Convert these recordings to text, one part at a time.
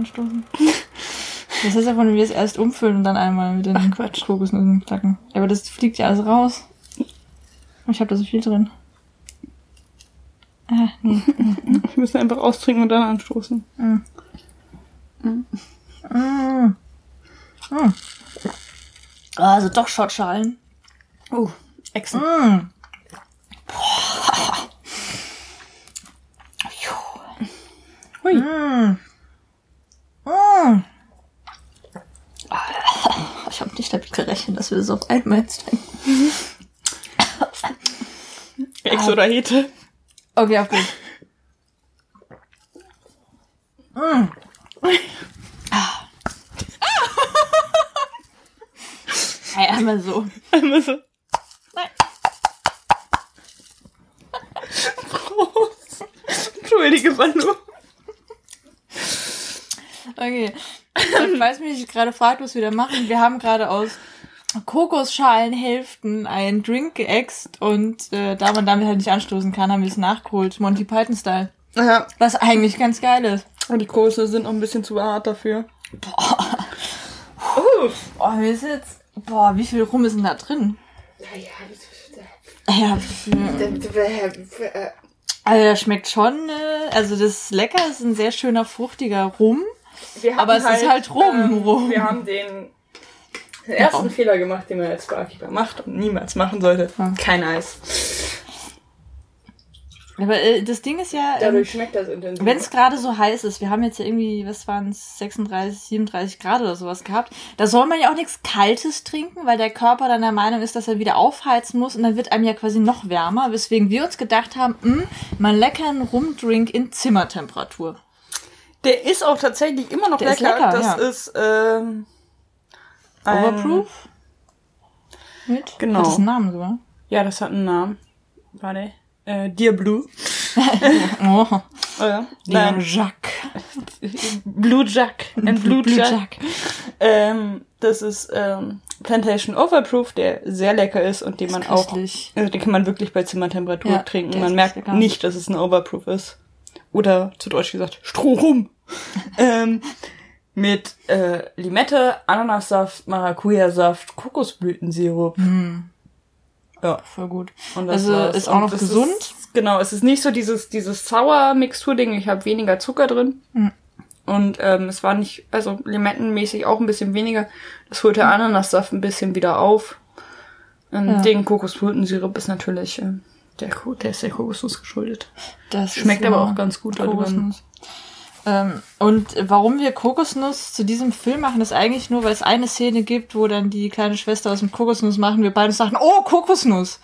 anstoßen. Das heißt einfach, wenn wir es erst umfüllen und dann einmal mit den Ach, Quatsch. Kokosnüssen knacken. Ja, aber das fliegt ja alles raus. Ich habe da so viel drin. Ah, nee. Wir müssen einfach austrinken und dann anstoßen. Mm. Mm. Mm. Ah, Also doch Shotschalen. Oh, Echsen. Mm. Hui. Mm. Mm. Ich habe nicht damit gerechnet, dass wir das auf einmal jetzt. Ex oder Hete. Okay, auf gut. Mm. Ah. Hey, einmal so. Einmal so. Nein. Prost. Entschuldige, Manu. Okay. Ich weiß mich gerade fragt, was wir da machen. Wir haben gerade aus Kokosschalenhälften einen Drink geäxt und äh, da man damit halt nicht anstoßen kann, haben wir es nachgeholt. Monty Python-Style. Ja, Was eigentlich ganz geil ist. und die Kurse sind noch ein bisschen zu hart dafür. Boah, mir ist jetzt. Boah, wie viel Rum ist denn da drin? Ja, also das schmeckt schon, äh, also das ist lecker, es ist ein sehr schöner, fruchtiger Rum. Wir Aber es ist halt rum, rum. Wir haben den, den ersten. Fehler gemacht, den man als Barkeeper macht und niemals machen sollte. Ja. Kein Eis. Aber äh, das Ding ist ja, ähm, Dadurch schmeckt das intensiv. wenn es gerade so heiß ist, wir haben jetzt ja irgendwie, was waren es, 36, 37 Grad oder sowas gehabt, da soll man ja auch nichts Kaltes trinken, weil der Körper dann der Meinung ist, dass er wieder aufheizen muss und dann wird einem ja quasi noch wärmer, weswegen wir uns gedacht haben, mh, mal leckeren Rumdrink in Zimmertemperatur. Der ist auch tatsächlich immer noch Der ist lecker. lecker, das ja. ist ähm, ein- Overproof? Mit? Genau. Hat das einen Namen sogar? Ja, das hat einen Namen. Warte. Äh, Dear Blue. Oh, Oh ja. Nein, Jacques. Blue Jack. Ein Blue, Blue Jack. Jack. Ähm, das ist ähm, Plantation Overproof, der sehr lecker ist und den man auch, köstlich. also den kann man wirklich bei Zimmertemperatur Ja, trinken. Man ist merkt lecker. nicht, dass es ein Overproof ist. Oder zu Deutsch gesagt, Strohrum. ähm, mit äh, Limette, Ananassaft, Maracuja-Saft, Kokosblütensirup. Ja. Voll gut. Und das Also war's. ist auch Und noch es gesund. Ist, genau, es ist nicht so dieses, dieses Sauer-Mixtur-Ding. Ich habe weniger Zucker drin. Mhm. Und ähm, es war nicht, also limettenmäßig auch ein bisschen weniger. Das holt der Ananassaft ein bisschen wieder auf. Ähm, Ja. Den Kokosblütensirup ist natürlich ähm, der, der ist der Kokosnuss geschuldet. Das Schmeckt aber auch ganz gut da drin. Kokosnuss. Ähm, und warum wir Kokosnuss zu diesem Film machen, ist eigentlich nur, weil es eine Szene gibt, wo dann die kleine Schwester aus dem Kokosnuss machen, wir beide sagen, oh, Kokosnuss.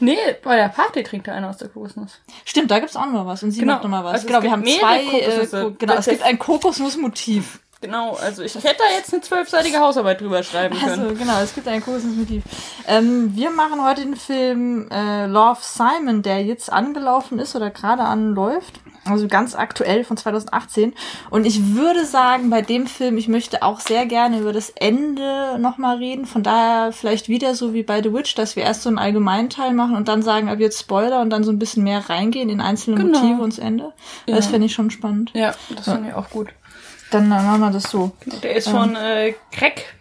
Nee, bei der Party trinkt der einer aus der Kokosnuss. Stimmt, da gibt's auch noch mal was und sie Genau. macht noch mal was. Also genau, wir haben zwei, äh. Ko- genau, es gibt ein Kokosnussmotiv. Genau, also ich hätte da jetzt eine zwölfseitige Hausarbeit drüber schreiben können. Also genau, es gibt ein Kokosnussmotiv. Ähm, wir machen heute den Film äh, Love Simon, der jetzt angelaufen ist oder gerade anläuft. Also ganz aktuell von 2018. Und ich würde sagen, bei dem Film, ich möchte auch sehr gerne über das Ende nochmal reden. Von daher vielleicht wieder so wie bei The Witch, dass wir erst so einen Allgemeinteil machen und dann sagen, ab jetzt Spoiler und dann so ein bisschen mehr reingehen in einzelne Genau. Motive und das Ende. Das Ja. fände ich schon spannend. Ja, das finde ich auch gut. Dann machen wir das so. Der ist von äh, Greg,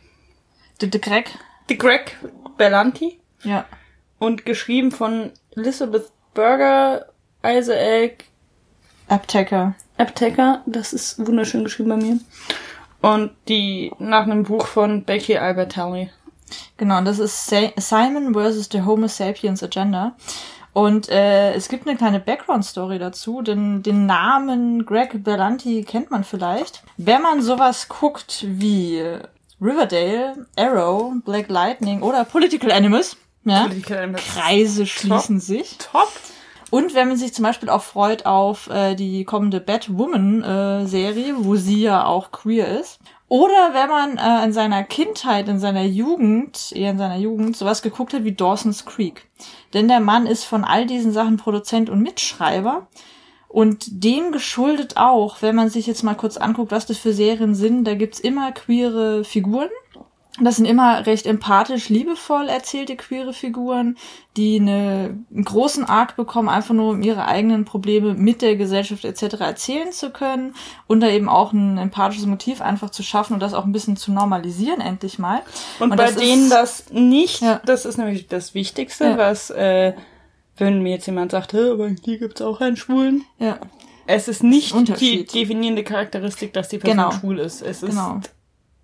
The, the Greg. The Greg Berlanti Ja. und geschrieben von Elizabeth Berger, Isaac Aptecker. Aptecker. Das ist wunderschön geschrieben bei mir. Und die nach einem Buch von Becky Albertalli. Genau, und das ist Simon versus the Homo sapiens Agenda. Und äh, es gibt eine kleine Background-Story dazu, denn den Namen Greg Berlanti kennt man vielleicht. Wenn man sowas guckt wie Riverdale, Arrow, Black Lightning oder Political Animals, ja, Political Animals. Kreise schließen sich. Top. Und wenn man sich zum Beispiel auch freut auf äh, die kommende Batwoman-Serie, wo sie ja auch queer ist. Oder wenn man äh, in seiner Kindheit, in seiner Jugend, eher in seiner Jugend, sowas geguckt hat wie Dawson's Creek. Denn der Mann ist von all diesen Sachen Produzent und Mitschreiber. Und dem geschuldet auch, wenn man sich jetzt mal kurz anguckt, was das für Serien sind, da gibt's immer queere Figuren. Das sind immer recht empathisch, liebevoll erzählte queere Figuren, die eine, einen großen Arc bekommen, einfach nur um ihre eigenen Probleme mit der Gesellschaft etc. erzählen zu können und da eben auch ein empathisches Motiv einfach zu schaffen und das auch ein bisschen zu normalisieren, endlich mal. Und, Und bei das denen ist- das nicht, Ja. das ist nämlich das Wichtigste, Ja. was, äh, wenn mir jetzt jemand sagt, "Hä, aber hier gibt's auch einen Schwulen. Ja, Es ist nicht die definierende Charakteristik, dass die Person Genau. schwul ist. Es ist genau.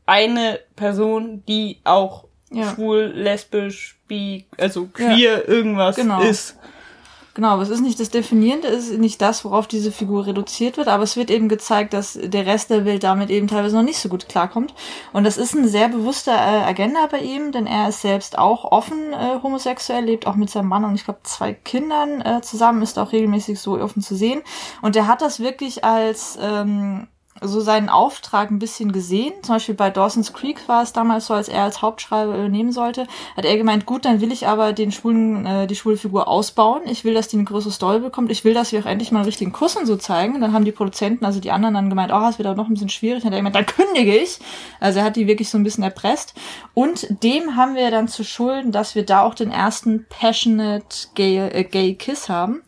Eine Person, die auch Ja. schwul, lesbisch, bi, also queer irgendwas Genau. ist. Genau, aber es ist nicht das Definierende, es ist nicht das, worauf diese Figur reduziert wird, aber es wird eben gezeigt, dass der Rest der Welt damit eben teilweise noch nicht so gut klarkommt. Und das ist eine sehr bewusste äh, Agenda bei ihm, denn er ist selbst auch offen äh, homosexuell, lebt auch mit seinem Mann und ich glaube zwei Kindern äh, zusammen, ist auch regelmäßig so offen zu sehen. Und er hat das wirklich als ähm, so seinen Auftrag ein bisschen gesehen. Zum Beispiel bei Dawson's Creek war es damals so, als er als Hauptschreiber übernehmen sollte, hat er gemeint, gut, dann will ich aber den schwulen, äh, die schwule Figur ausbauen. Ich will, dass die eine größere Story bekommt. Ich will, dass wir auch endlich mal einen richtigen Kuss und so zeigen. Und dann haben die Produzenten, also die anderen, dann gemeint, oh, es wird aber noch ein bisschen schwierig. Und dann hat er gemeint, dann kündige ich. Also er hat die wirklich so ein bisschen erpresst. Und dem haben wir dann zu schulden, dass wir da auch den ersten passionate gay, äh, gay Kiss haben.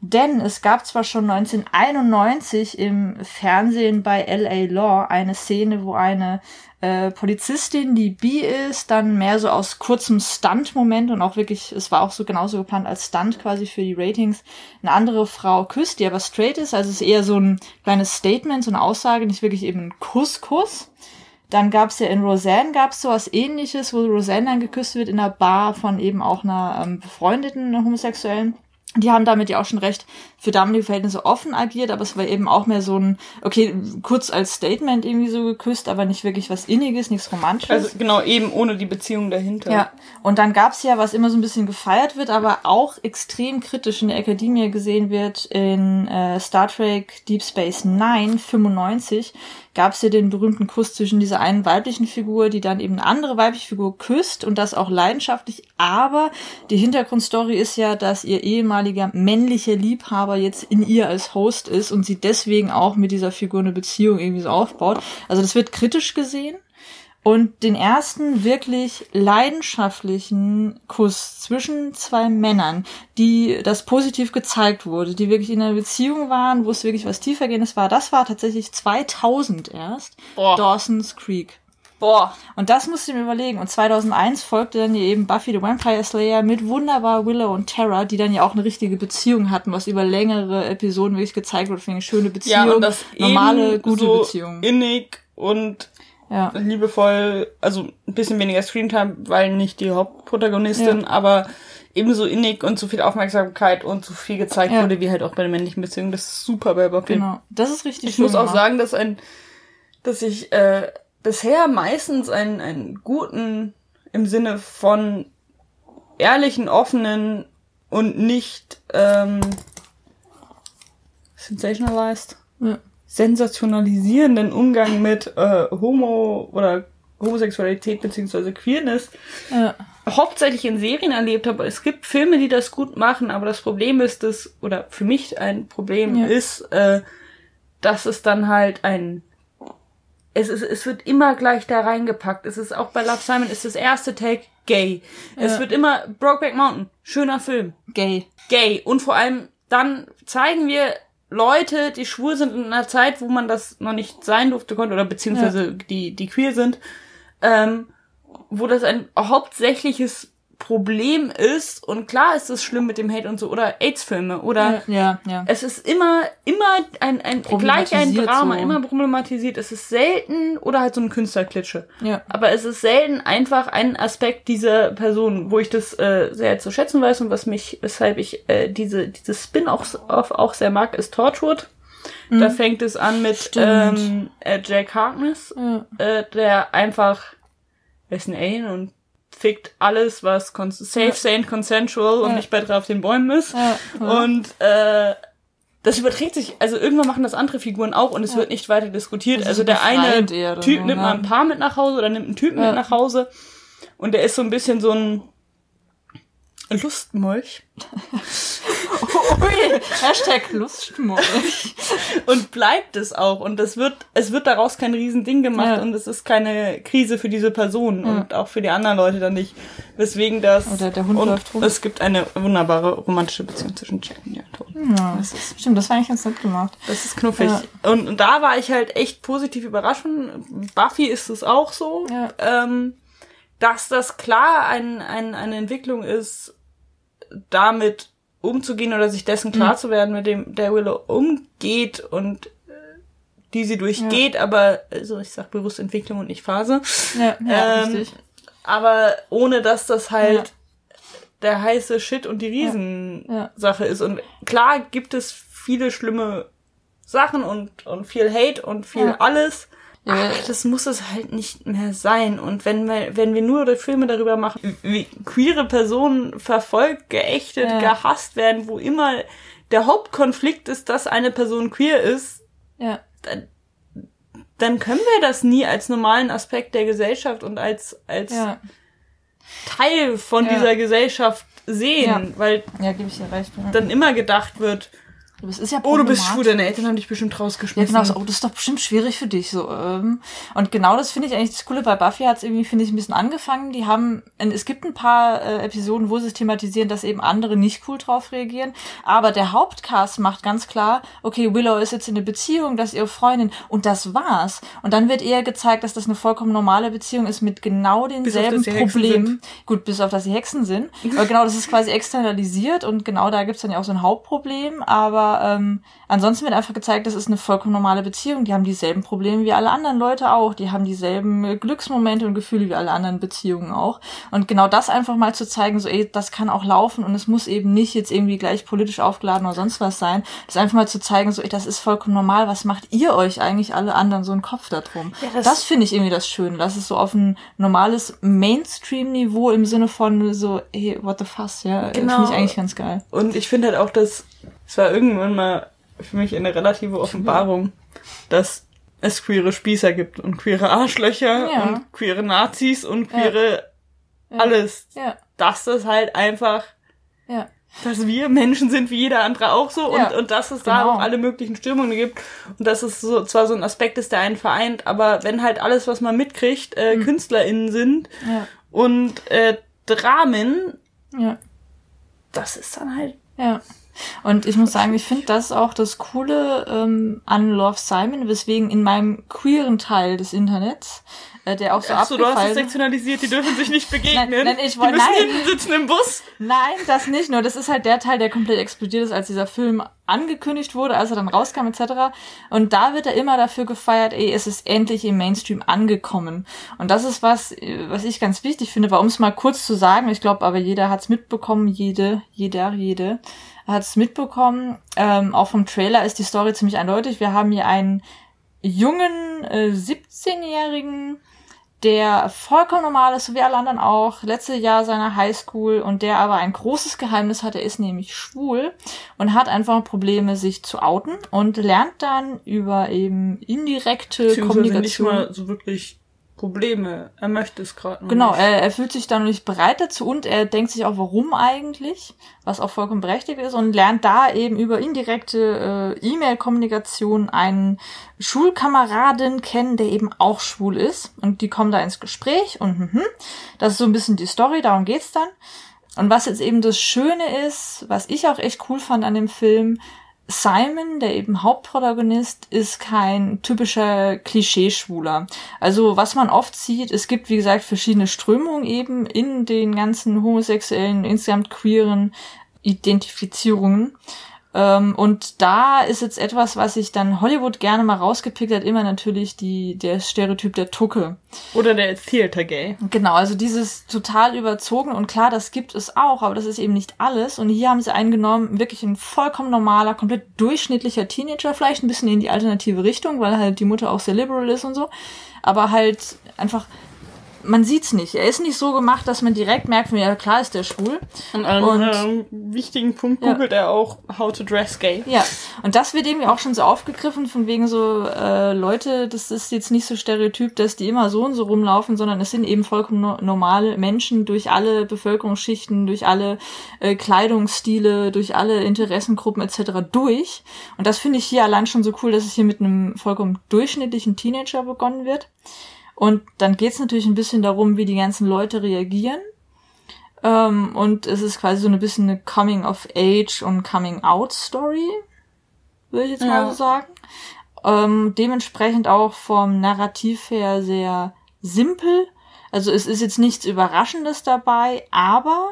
Denn es gab zwar schon 1991 im Fernsehen bei LA Law eine Szene, wo eine äh, Polizistin, die bi ist, dann mehr so aus kurzem Stunt-Moment und auch wirklich, es war auch so genauso geplant als Stunt quasi für die Ratings, eine andere Frau küsst, die aber straight ist. Also es ist eher so ein kleines Statement, so eine Aussage, nicht wirklich eben ein Kuss-Kuss. Dann gab's ja in Roseanne gab's so was ähnliches, wo Roseanne dann geküsst wird in einer Bar von eben auch einer ähm, befreundeten Homosexuellen. Die haben damit ja auch schon recht für damalige Verhältnisse offen agiert, aber es war eben auch mehr so ein, okay, kurz als Statement irgendwie so geküsst, aber nicht wirklich was Inniges, nichts Romantisches. Also genau, eben ohne die Beziehung dahinter. Ja, und dann gab's ja, was immer so ein bisschen gefeiert wird, aber auch extrem kritisch in der Akademie gesehen wird, in äh, Star Trek Deep Space Nine 95 gab's ja den berühmten Kuss zwischen dieser einen weiblichen Figur, die dann eben eine andere weibliche Figur küsst und das auch leidenschaftlich, aber die Hintergrundstory ist ja, dass ihr ehemaliger männlicher Liebhaber jetzt in ihr als Host ist und sie deswegen auch mit dieser Figur eine Beziehung irgendwie so aufbaut. Also das wird kritisch gesehen. Und den ersten wirklich leidenschaftlichen Kuss zwischen zwei Männern, die das positiv gezeigt wurde, die wirklich in einer Beziehung waren, wo es wirklich was tiefergehendes war, das war tatsächlich 2000 erst. Boah. Dawson's Creek. Boah. Und das musst du mir überlegen. Und 2001 folgte dann eben Buffy the Vampire Slayer mit wunderbar Willow und Tara, die dann ja auch eine richtige Beziehung hatten, was über längere Episoden wirklich gezeigt wurde. Eine schöne Beziehung, Ja, und das normale, gute so Beziehung. innig und Ja. liebevoll, also ein bisschen weniger Screentime, weil nicht die Hauptprotagonistin, aber ebenso innig und so viel Aufmerksamkeit und so viel gezeigt Ja. wurde, wie halt auch bei den männlichen Beziehungen. Das ist super bei Buffy. Genau. Das ist richtig Ich muss auch sagen, dass ein, dass ich äh, bisher meistens einen, einen guten im Sinne von ehrlichen, offenen und nicht ähm, sensationalized, Ja. sensationalisierenden Umgang mit äh, Homo oder Homosexualität beziehungsweise Queerness Ja. hauptsächlich in Serien erlebt habe. Es gibt Filme, die das gut machen, aber das Problem ist, dass, oder für mich ein Problem Ja. ist, äh, dass es dann halt ein es, ist, es wird immer gleich da reingepackt. Es ist auch bei Love Simon ist das erste Take gay. Es Ja. wird immer Brokeback Mountain, schöner Film, Gay. gay. Und vor allem dann zeigen wir Leute, die schwul sind in einer Zeit, wo man das noch nicht sein durfte konnte oder beziehungsweise die die queer sind, ähm, wo das ein hauptsächliches Problem ist und klar ist es schlimm mit dem Hate und so oder AIDS-Filme oder Ja, ja. es ist immer immer ein, ein gleich ein Drama, so. immer problematisiert. Es ist selten oder halt so ein Künstlerklitsche. Ja. Aber es ist selten einfach ein Aspekt dieser Person, wo ich das äh, sehr zu schätzen weiß und was mich, weshalb ich äh, diese dieses Spin-off auch, auch sehr mag, ist Torchwood. Da fängt es an mit Mhm. Stimmt. ähm, äh, Jack Harkness, Ja. äh, der einfach er ist ein Alien und fickt alles, was safe, Ja. sane, consensual und nicht bei drei auf den Bäumen ist. Und äh, das überträgt sich, also irgendwann machen das andere Figuren auch und es wird nicht weiter diskutiert. Ist Also der eine Typ nimmt mal ein Paar mit nach Hause oder nimmt einen Typen mit nach Hause und der ist so ein bisschen so ein Lustmolch. Ui, Hashtag Lustmolch. und bleibt es auch. Und es wird, es wird daraus kein Riesending gemacht Ja. und es ist keine Krise für diese Person und auch für die anderen Leute dann nicht. Weswegen das. Oder der Hund und läuft rum. Es gibt eine wunderbare romantische Beziehung zwischen Jack und Jato. Das ist Stimmt, das war eigentlich ganz nett gemacht. Das ist knuffig. Ja. Und, und da war ich halt echt positiv überrascht. Buffy ist es auch so, Ja. ähm, dass das klar ein, ein, eine Entwicklung ist, damit umzugehen oder sich dessen klar zu werden, mit dem der Willow umgeht und äh, die sie durchgeht, aber also ich sag bewusst Entwicklung und nicht Phase. Ja, ja Ähm, richtig. Aber ohne dass das halt Ja. der heiße Shit und die Riesensache Ja. ist. Und klar gibt es viele schlimme Sachen und, und viel Hate und viel Ja. alles. Ja. Aber das muss es halt nicht mehr sein. Und wenn wir, wenn wir nur Filme darüber machen, wie queere Personen verfolgt, geächtet, Ja. gehasst werden, wo immer der Hauptkonflikt ist, dass eine Person queer ist, Ja. dann, dann können wir das nie als normalen Aspekt der Gesellschaft und als, als Ja. Teil von dieser Gesellschaft sehen, weil Ja, gebe ich dir recht. Dann immer gedacht wird, Das ist ja oh, du bist schwul, deine Eltern haben dich bestimmt Ja, rausgeschmissen. genau, so, oh, das ist doch bestimmt schwierig für dich. So, ähm. Und genau das finde ich eigentlich das Coole bei Buffy hat es irgendwie, finde ich, ein bisschen angefangen. Die haben, es gibt ein paar äh, Episoden, wo sie es thematisieren, dass eben andere nicht cool drauf reagieren. Aber der Hauptcast macht ganz klar, okay, Willow ist jetzt in einer Beziehung, das ist ihre Freundin und das war's. Und dann wird eher gezeigt, dass das eine vollkommen normale Beziehung ist mit genau denselben Hexen Problemen. Gut, bis auf dass sie Hexen sind. Aber genau, das ist quasi externalisiert und genau da gibt's dann ja auch so ein Hauptproblem. Aber ähm, ansonsten wird einfach gezeigt, das ist eine vollkommen normale Beziehung. Die haben dieselben Probleme wie alle anderen Leute auch. Die haben dieselben äh, Glücksmomente und Gefühle wie alle anderen Beziehungen auch. Und genau das einfach mal zu zeigen, so, ey, das kann auch laufen und es muss eben nicht jetzt irgendwie gleich politisch aufgeladen oder sonst was sein. Das einfach mal zu zeigen, so, ey, das ist vollkommen normal. Was macht ihr euch eigentlich alle anderen so einen Kopf da drum? Ja, das- das finde ich irgendwie das Schöne. Das ist so auf ein normales Mainstream-Niveau im Sinne von so, hey, what the fuss, ja. Genau. Finde ich eigentlich ganz geil. Und ich finde halt auch, dass es war irgendwann mal für mich eine relative Offenbarung, dass es queere Spießer gibt und queere Arschlöcher Ja. und queere Nazis und queere alles. Ja, Dass das halt einfach ja. dass wir Menschen sind wie jeder andere auch so Ja, und, und dass es da genau. auch alle möglichen Stimmungen gibt und dass es so zwar so ein Aspekt ist, der einen vereint, aber wenn halt alles, was man mitkriegt, äh, Hm. KünstlerInnen sind Ja, und äh, Dramen, ja. das ist dann halt Ja. Und ich muss sagen, ich finde das auch das Coole ähm, an Love Simon, weswegen in meinem queeren Teil des Internets, äh, der auch so Ach so, du hast es abgefallen sektionalisiert, die dürfen sich nicht begegnen. Nein, nein, ich die wollte- müssen nein. hinten sitzen im Bus. Nein, das nicht nur. Das ist halt der Teil, der komplett explodiert ist, als dieser Film angekündigt wurde, als er dann rauskam etc. Und da wird er immer dafür gefeiert, ey, es ist endlich im Mainstream angekommen. Und das ist was, äh, was ich ganz wichtig finde, war, um es mal kurz zu sagen, ich glaube aber jeder hat es mitbekommen, jede, jeder, jede hat es mitbekommen. Ähm, auch vom Trailer ist die Story ziemlich eindeutig. Wir haben hier einen jungen äh, 17-jährigen der vollkommen normal ist, so wie alle anderen auch, letzte Jahr seiner Highschool und der aber ein großes Geheimnis hat, er ist nämlich schwul und hat einfach Probleme, sich zu outen und lernt dann über eben indirekte Beziehungsweise nicht Kommunikation. mal so wirklich Probleme. Er möchte es gerade noch Genau, nicht. er, er fühlt sich da noch nicht bereit dazu und er denkt sich auch, warum eigentlich, was auch vollkommen berechtigt ist und lernt da eben über indirekte äh, E-Mail-Kommunikation einen Schulkameraden kennen, der eben auch schwul ist und die kommen da ins Gespräch und mhm, das ist so ein bisschen die Story, darum geht's dann. Und was jetzt eben das Schöne ist, was ich auch echt cool fand an dem Film, Simon, der eben Hauptprotagonist, ist kein typischer Klischeeschwuler. Also was man oft sieht, es gibt wie gesagt verschiedene Strömungen eben in den ganzen homosexuellen, insgesamt queeren Identifizierungen. Ähm, und da ist jetzt etwas, was sich dann Hollywood gerne mal rausgepickt hat, immer natürlich die, der Stereotyp der Tucke. Oder der Theater Gay. Genau, also dieses total überzogen und klar, das gibt es auch, aber das ist eben nicht alles. Und hier haben sie eingenommen, wirklich ein vollkommen normaler, komplett durchschnittlicher Teenager, vielleicht ein bisschen in die alternative Richtung, weil halt die Mutter auch sehr liberal ist und so. Aber halt einfach man sieht's nicht. Er ist nicht so gemacht, dass man direkt merkt, ja klar ist der schwul. An einem und, wichtigen Punkt ja. googelt er auch How to Dress Gay. Ja, und das wird irgendwie auch schon so aufgegriffen, von wegen so, äh, Leute, das ist jetzt nicht so stereotyp, dass die immer so und so rumlaufen, sondern es sind eben vollkommen no normale Menschen durch alle Bevölkerungsschichten, durch alle äh, Kleidungsstile, durch alle Interessengruppen etc. durch. Und das finde ich hier allein schon so cool, dass es hier mit einem vollkommen durchschnittlichen Teenager begonnen wird. Und dann geht's natürlich ein bisschen darum, wie die ganzen Leute reagieren. Ähm, und es ist quasi so ein bisschen eine Coming-of-Age und Coming-out-Story, würde ich jetzt ja. mal so sagen. Ähm, dementsprechend auch vom Narrativ her sehr simpel. Also es ist jetzt nichts Überraschendes dabei, aber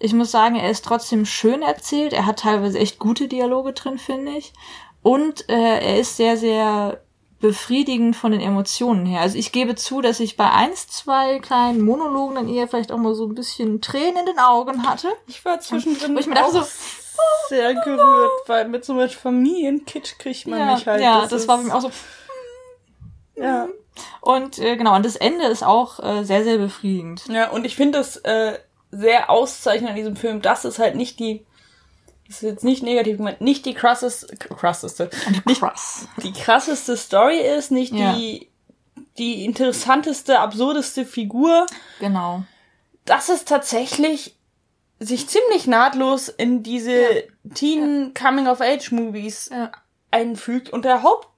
ich muss sagen, er ist trotzdem schön erzählt. Er hat teilweise echt gute Dialoge drin, finde ich. Und äh, er ist sehr, sehr befriedigend von den Emotionen her. Also ich gebe zu, dass ich bei eins, zwei kleinen Monologen dann eher vielleicht auch mal so ein bisschen Tränen in den Augen hatte. Ich war zwischendrin ich mir dachte so, sehr gerührt, weil mit so einem Familienkitsch kriegt man ja, mich halt. Ja, das, das war bei mir auch so. Ja. Und äh, genau, und das Ende ist auch äh, sehr, sehr befriedigend. Ja, und ich finde das äh, sehr auszeichnend an diesem Film, dass es halt nicht die ist jetzt nicht negativ gemeint, nicht die krasseste, krasseste, nicht Krass. die krasseste Story ist, nicht ja. die, die interessanteste, absurdeste Figur. Genau. Dass es tatsächlich sich ziemlich nahtlos in diese ja. Teen Coming of Age Movies ja. einfügt und der Haupt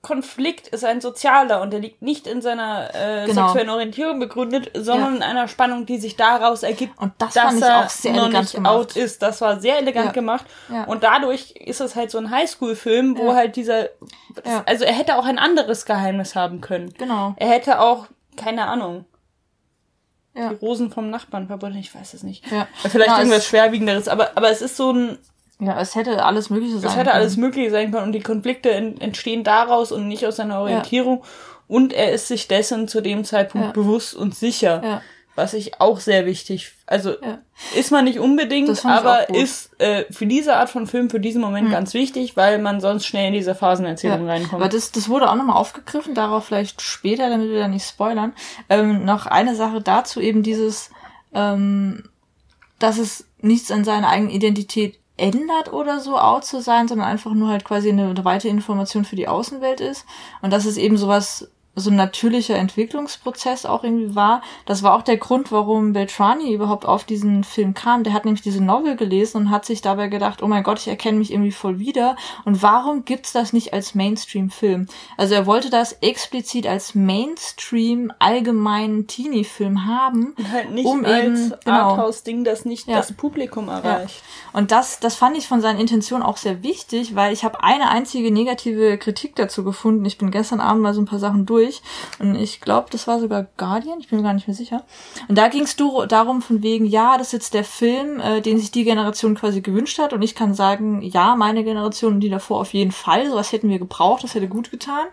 Konflikt ist ein sozialer und der liegt nicht in seiner äh, genau. sexuellen Orientierung begründet, sondern ja. in einer Spannung, die sich daraus ergibt, und das dass er auch sehr noch nicht gemacht. out ist. Das war sehr elegant ja. gemacht ja. und dadurch ist es halt so ein Highschool-Film, wo halt dieser, also er hätte auch ein anderes Geheimnis haben können. Genau. Er hätte auch keine Ahnung. Die Rosen vom Nachbarn verbunden, ich weiß es nicht. Vielleicht irgendwas schwerwiegenderes, aber aber es ist so ein ja, es hätte alles Mögliche sein können. Es hätte können. alles Mögliche sein können und die Konflikte entstehen daraus und nicht aus seiner Orientierung. Ja. Und er ist sich dessen zu dem Zeitpunkt ja. bewusst und sicher. Ja. Was ich auch sehr wichtig, also ist man nicht unbedingt, aber ist äh, für diese Art von Film, für diesen Moment mhm. ganz wichtig, weil man sonst schnell in diese Phasenerzählung reinkommt. Aber das, das wurde auch nochmal aufgegriffen, darauf vielleicht später, damit wir da nicht spoilern. Ähm, noch eine Sache dazu, eben dieses, ähm, dass es nichts an seiner eigenen Identität ändert oder so out zu sein, sondern einfach nur halt quasi eine, eine weitere Information für die Außenwelt ist. Und das ist eben sowas so ein natürlicher Entwicklungsprozess auch irgendwie war. Das war auch der Grund, warum Beltrani überhaupt auf diesen Film kam. Der hat nämlich diese Novel gelesen und hat sich dabei gedacht, oh mein Gott, ich erkenne mich irgendwie voll wieder. Und warum gibt's das nicht als Mainstream-Film? Also er wollte das explizit als Mainstream allgemeinen Teenie-Film haben. Und halt nicht um als eben, genau, Arthouse-Ding, das nicht ja. das Publikum erreicht. Ja. Und das, das fand ich von seinen Intentionen auch sehr wichtig, weil ich habe eine einzige negative Kritik dazu gefunden. Ich bin gestern Abend mal so ein paar Sachen durch durch. Und ich glaube, das war sogar Guardian, ich bin mir gar nicht mehr sicher. Und da ging es darum von wegen, ja, das ist jetzt der Film, äh, den sich die Generation quasi gewünscht hat. Und ich kann sagen, ja, meine Generation und die davor auf jeden Fall. Sowas hätten wir gebraucht, das hätte gut getan.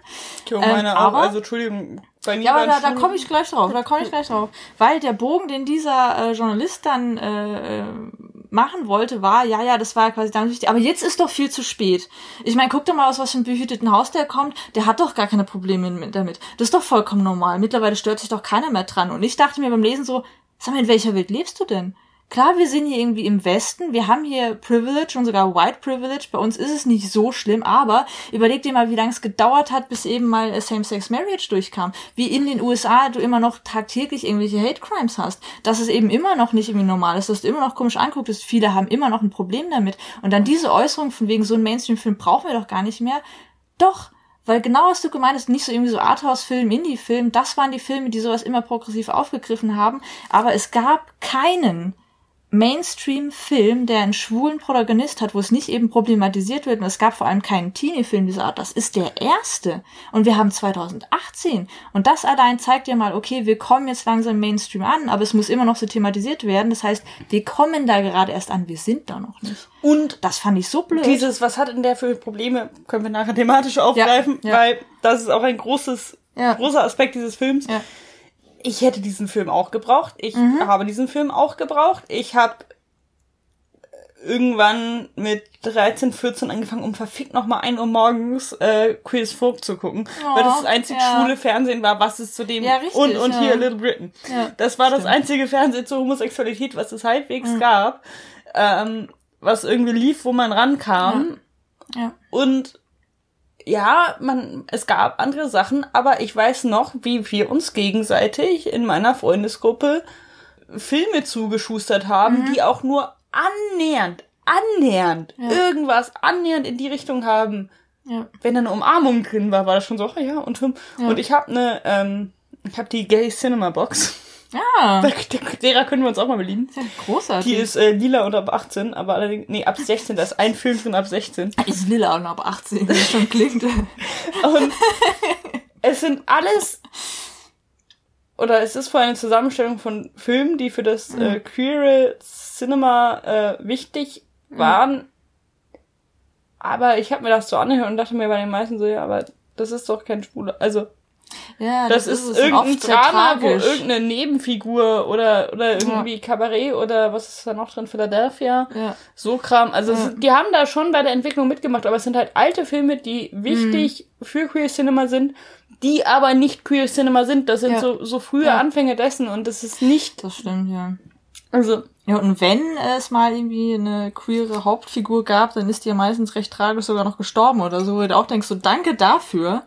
Ich ähm, meine aber, auch, also Entschuldigung, bei mir ja, aber da, da komme ich gleich drauf, da komme ich gleich drauf. Weil der Bogen, den dieser äh, Journalist dann äh, äh machen wollte, war, ja, ja, das war quasi dann wichtig. Aber jetzt ist doch viel zu spät. Ich meine, guck doch mal aus was für einem behüteten Haus der kommt. Der hat doch gar keine Probleme damit. Das ist doch vollkommen normal. Mittlerweile stört sich doch keiner mehr dran. Und ich dachte mir beim Lesen so, sag mal, in welcher Welt lebst du denn? Klar, wir sind hier irgendwie im Westen, wir haben hier Privilege und sogar White Privilege, bei uns ist es nicht so schlimm, aber überleg dir mal, wie lange es gedauert hat, bis eben mal Same-Sex-Marriage durchkam. Wie in den USA du immer noch tagtäglich irgendwelche Hate-Crimes hast. Dass es eben immer noch nicht irgendwie normal ist, dass du immer noch komisch anguckst, viele haben immer noch ein Problem damit. Und dann diese Äußerung von wegen so ein Mainstream-Film brauchen wir doch gar nicht mehr. Doch, weil genau was du gemeint hast, nicht so irgendwie so Arthouse-Film, Indie-Film, das waren die Filme, die sowas immer progressiv aufgegriffen haben, aber es gab keinen Mainstream-Film, der einen schwulen Protagonist hat, wo es nicht eben problematisiert wird und es gab vor allem keinen Teenie-Film dieser Art. Das ist der erste. Und wir haben 2018. Und das allein zeigt ja mal, okay, wir kommen jetzt langsam Mainstream an, aber es muss immer noch so thematisiert werden. Das heißt, wir kommen da gerade erst an, wir sind da noch nicht. Und das fand ich so blöd. Dieses, was hat denn der für Probleme, können wir nachher thematisch aufgreifen, ja, ja. weil das ist auch ein großes, ja. großer Aspekt dieses Films. Ich hätte diesen Film auch gebraucht. Ich mhm. habe diesen Film auch gebraucht. Ich habe irgendwann mit 13, 14 angefangen, um verfickt nochmal 1 Uhr morgens äh, Queers Folk zu gucken. Oh, weil das das einzige ja. schwule Fernsehen war, was es zu dem Ja, richtig, und, und ja. hier Little Britain. Ja, das war das stimmt. einzige Fernsehen zur Homosexualität, was es halbwegs gab. Ähm, was irgendwie lief, wo man rankam. Ja. Und ja, man, es gab andere Sachen, aber ich weiß noch, wie wir uns gegenseitig in meiner Freundesgruppe Filme zugeschustert haben, die auch nur annähernd, annähernd irgendwas annähernd in die Richtung haben. Ja. Wenn da eine Umarmung drin war, war das schon so, ah ja, und, und ich habe eine, ähm, ich habe die Gay Cinema Box. Ja, Derer können wir uns auch mal belieben. ja großartig. Die ist äh, lila und ab 18, aber allerdings, nee, ab 16, da ist ein Film drin ab 16. ist lila und ab 18, wie das schon klingt. Und es sind alles, oder es ist vor eine Zusammenstellung von Filmen, die für das äh, queere Cinema äh, wichtig waren. Aber ich habe mir das so angehört und dachte mir bei den meisten so, ja, aber das ist doch kein Schwuler. Also, Ja, das, ist, es. irgendein Drama, wo irgendeine Nebenfigur oder, oder irgendwie Kabarett oder was ist da noch drin, Philadelphia, Ja. so Kram. Also es, die haben da schon bei der Entwicklung mitgemacht, aber es sind halt alte Filme, die wichtig Mhm. für Queer Cinema sind, die aber nicht Queer Cinema sind. Das sind Ja. so, so frühe Ja. Anfänge dessen und das ist nicht, Das stimmt, ja. also, Ja, und wenn es mal irgendwie eine queere Hauptfigur gab, dann ist die ja meistens recht tragisch sogar noch gestorben oder so. Wo du auch denkst, so danke dafür.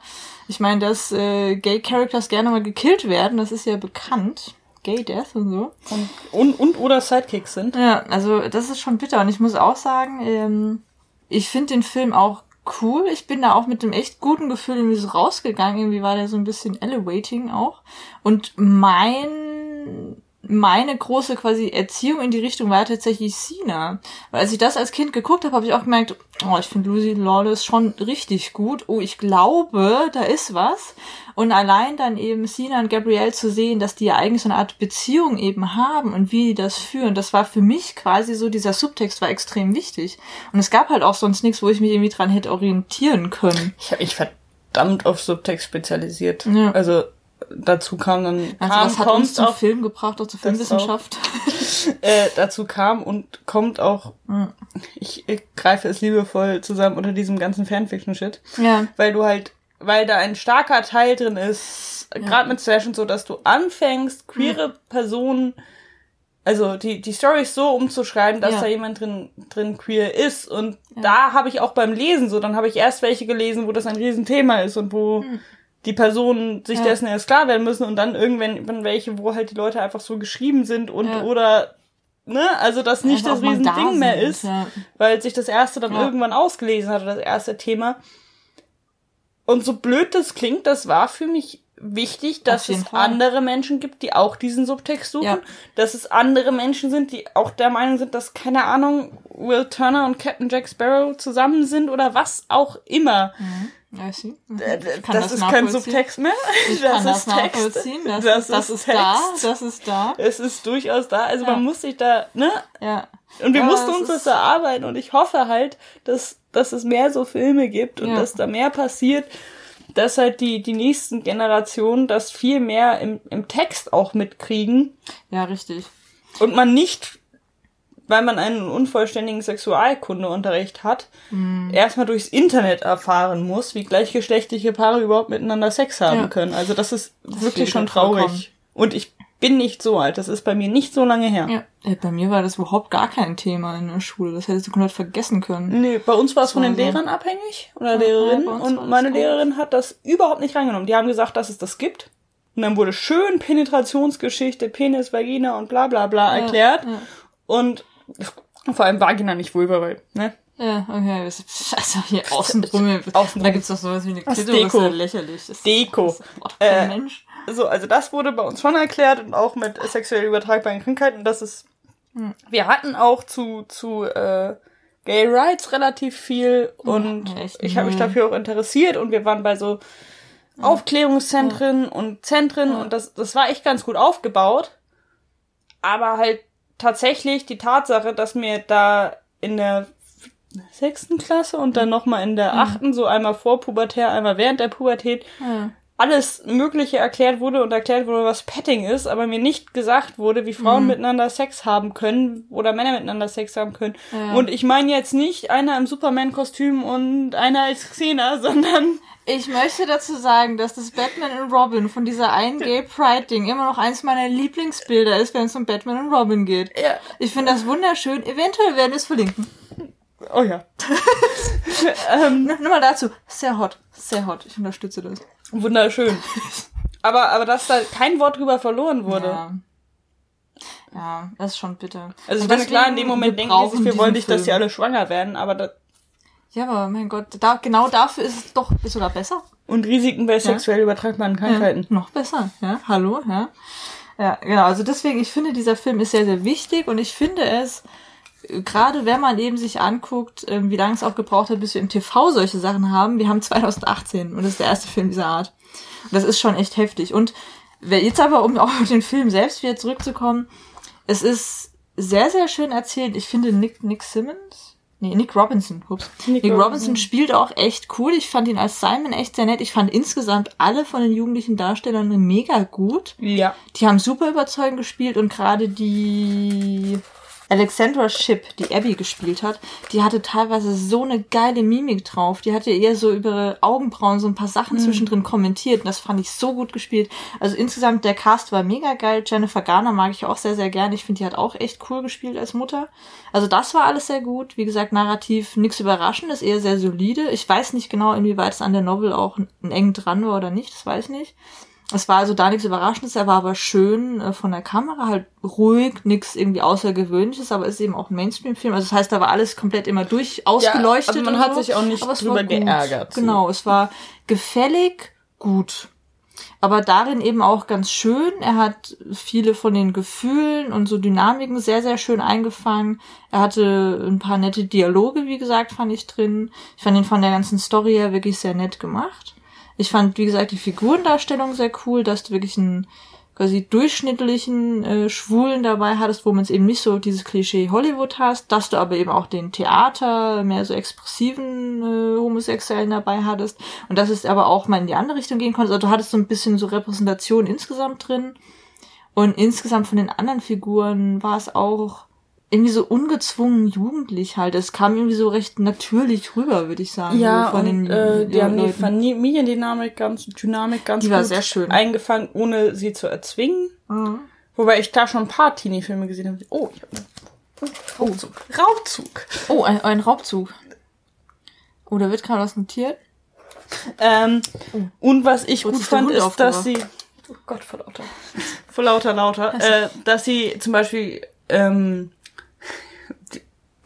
Ich meine, dass äh, Gay Characters gerne mal gekillt werden, das ist ja bekannt. Gay Death und so. und, und, und oder Sidekicks sind. Ja, also das ist schon bitter. Und ich muss auch sagen, ähm, ich finde den Film auch cool. Ich bin da auch mit einem echt guten Gefühl irgendwie so rausgegangen. Irgendwie war der so ein bisschen elevating auch. Und mein meine große quasi Erziehung in die Richtung war tatsächlich Sina. Weil als ich das als Kind geguckt habe, habe ich auch gemerkt, oh, ich finde Lucy Lawless schon richtig gut. Oh, ich glaube, da ist was. Und allein dann eben Sina und Gabrielle zu sehen, dass die ja eigentlich so eine Art Beziehung eben haben und wie die das führen, das war für mich quasi so, dieser Subtext war extrem wichtig. Und es gab halt auch sonst nichts, wo ich mich irgendwie dran hätte orientieren können. Ich habe mich verdammt auf Subtext spezialisiert. Ja. Also dazu kam dann Also kam, was hat kommt uns zum auch, Film gebracht, auch zur Filmwissenschaft? äh, dazu kam und kommt auch ich, ich greife es liebevoll zusammen unter diesem ganzen Fanfiction-Shit. ja. Weil du halt, weil da ein starker Teil drin ist, gerade mit Slash und so, dass du anfängst, queere Personen, also die, die Stories so umzuschreiben, dass Ja. da jemand drin, drin queer ist. Und da habe ich auch beim Lesen so, dann habe ich erst welche gelesen, wo das ein Riesenthema ist und wo die Personen sich. Ja. dessen erst klar werden müssen und dann irgendwann welche, wo halt die Leute einfach so geschrieben sind und Ja. oder ne, also das nicht Einfach das mal da Riesending mehr ist, ja. weil sich das erste dann irgendwann ausgelesen hatte, das erste Thema. Und so blöd das klingt, das war für mich wichtig, dass es Fall. andere Menschen gibt, die auch diesen Subtext suchen, Ja. dass es andere Menschen sind, die auch der Meinung sind, dass, keine Ahnung, Will Turner und Captain Jack Sparrow zusammen sind oder was auch immer. Mhm. Äh, kann das, ist kein. Subtext mehr. Ich kann das nachvollziehen. Das, ist, das ist, da, Text. das ist da. Es ist durchaus da. Also Ja. man muss sich da, ne? Ja. Und wir Ja, mussten uns ist- das erarbeiten und ich hoffe halt, dass, dass es mehr so Filme gibt und Ja. dass da mehr passiert, dass halt die, die nächsten Generationen das viel mehr im, im Text auch mitkriegen Ja, richtig. und man nicht, weil man einen unvollständigen Sexualkundeunterricht hat, Hm. erstmal durchs Internet erfahren muss, wie gleichgeschlechtliche Paare überhaupt miteinander Sex haben Ja. können. Also das ist verstehe wirklich ich schon halt vollkommen. traurig. Und ich bin nicht so alt, das ist bei mir nicht so lange her. Ja. Äh, Bei mir war das überhaupt gar kein Thema in der Schule. Das hättest du komplett vergessen können. Nee, bei uns war es von den war so. Lehrern abhängig oder Ja, Lehrerinnen und das meine. Lehrerin hat das überhaupt nicht reingenommen. Die haben gesagt, dass es das gibt. Und dann wurde schön Penetrationsgeschichte, Penis, Vagina und bla bla bla erklärt. Und vor allem Vagina nicht Vulva, weil, ne? Ja, okay. Das Also hier Außenbrümmel. Außenbrümmel. Da gibt's doch sowas wie eine Das Klitoris. Deko. Das ist ja lächerlich. Das Deko. Das ist kein Äh, Mensch. So, also das wurde bei uns schon erklärt und auch mit sexuell übertragbaren Krankheiten. Das ist, Hm. wir hatten auch zu, zu, äh, Gay Rights relativ viel und ja, ich habe mich dafür auch interessiert und wir waren bei so Aufklärungszentren und Zentren und das, das war echt ganz gut aufgebaut. Aber halt tatsächlich die Tatsache, dass mir da in der sechsten Klasse und dann nochmal in der achten, so einmal vor Pubertät, einmal während der Pubertät, Ja. Alles Mögliche erklärt wurde und erklärt wurde, was Petting ist, aber mir nicht gesagt wurde, wie Frauen Mhm. miteinander Sex haben können oder Männer miteinander Sex haben können. Ja. Und ich meine jetzt nicht einer im Superman-Kostüm und einer als Xena, sondern Ich möchte dazu sagen, dass das Batman und Robin von dieser einen Gay Pride Ding immer noch eins meiner Lieblingsbilder ist, wenn es um Batman und Robin geht. ja. Ich finde das wunderschön. Eventuell werden wir es verlinken. Oh ja. ähm, Nur nur mal dazu. Sehr hot. Sehr hot. Ich unterstütze das. wunderschön. Aber, aber dass da kein Wort drüber verloren wurde. Ja. Ja, das ist schon bitter. Also ich meine, klar, in dem Moment denken die sich, wir wollen nicht, dass sie alle schwanger werden, aber das, Ja, aber mein Gott, da, genau dafür ist es doch ist sogar besser. und Risiken bei sexuell übertragbaren Krankheiten. Ja, noch besser, ja. Hallo, ja. Ja, genau. Also deswegen, ich finde, dieser Film ist sehr, sehr wichtig und ich finde es, gerade wenn man eben sich anguckt, ähm, wie lange es auch gebraucht hat, bis wir im TV solche Sachen haben. Wir haben 2018 und das ist der erste Film dieser Art. Und das ist schon echt heftig. Und jetzt aber, um auch auf den Film selbst wieder zurückzukommen, es ist sehr, sehr schön erzählt. Ich finde Nick, Nick Simmons, nee, Nick Robinson, ups. Nick Nick, Robinson. Robinson spielt auch echt cool. Ich fand ihn als Simon echt sehr nett. Ich fand insgesamt alle von den jugendlichen Darstellern mega gut. Ja. Die haben super überzeugend gespielt und gerade die Alexandra Shipp, die Abby gespielt hat, die hatte teilweise so eine geile Mimik drauf. Die hatte eher so über ihre Augenbrauen so ein paar Sachen zwischendrin kommentiert und das fand ich so gut gespielt. Also insgesamt der Cast war mega geil. Jennifer Garner mag ich auch sehr, sehr gern. Ich finde, die hat auch echt cool gespielt als Mutter. Also das war alles sehr gut. Wie gesagt, narrativ nichts Überraschendes, eher sehr solide. Ich weiß nicht genau, inwieweit es an der Novel auch eng dran war oder nicht. Das weiß ich nicht. Es war also da nichts Überraschendes, er war aber schön äh, von der Kamera, halt ruhig, nichts irgendwie Außergewöhnliches, aber ist eben auch ein Mainstream-Film. Also das heißt, da war alles komplett immer durch ausgeleuchtet. also man und hat so, sich auch nicht drüber geärgert, so. Genau, es war gefällig, gut. Aber darin eben auch ganz schön. Er hat viele von den Gefühlen und so Dynamiken sehr, sehr schön eingefangen. Er hatte ein paar nette Dialoge, wie gesagt, fand ich drin. Ich fand ihn von der ganzen Story her wirklich sehr nett gemacht. Ich fand, wie gesagt, die Figurendarstellung sehr cool, dass du wirklich einen quasi durchschnittlichen äh, Schwulen dabei hattest, wo man es eben nicht so dieses Klischee Hollywood hast, dass du aber eben auch den Theater, mehr so expressiven äh, Homosexuellen dabei hattest und dass es aber auch mal in die andere Richtung gehen konnte. Also du hattest so ein bisschen so Repräsentation insgesamt drin und insgesamt von den anderen Figuren war es auch irgendwie so ungezwungen jugendlich halt. Es kam irgendwie so recht natürlich rüber, würde ich sagen. Ja, so von und den äh, die haben die Leuten. Familiendynamik ganz, Dynamik ganz Die war sehr schön. eingefangen, ohne sie zu erzwingen. Mhm. Wobei ich da schon ein paar Teenie-Filme gesehen habe. Oh, ich hab Raubzug. Raubzug. Oh, ein, ein Raubzug. Oh, da wird gerade was notiert. Ähm, Und was ich Wurde gut fand, ist, dass sie. Oh Gott, vor lauter. Vor lauter, lauter. Äh, dass sie zum Beispiel ähm, die,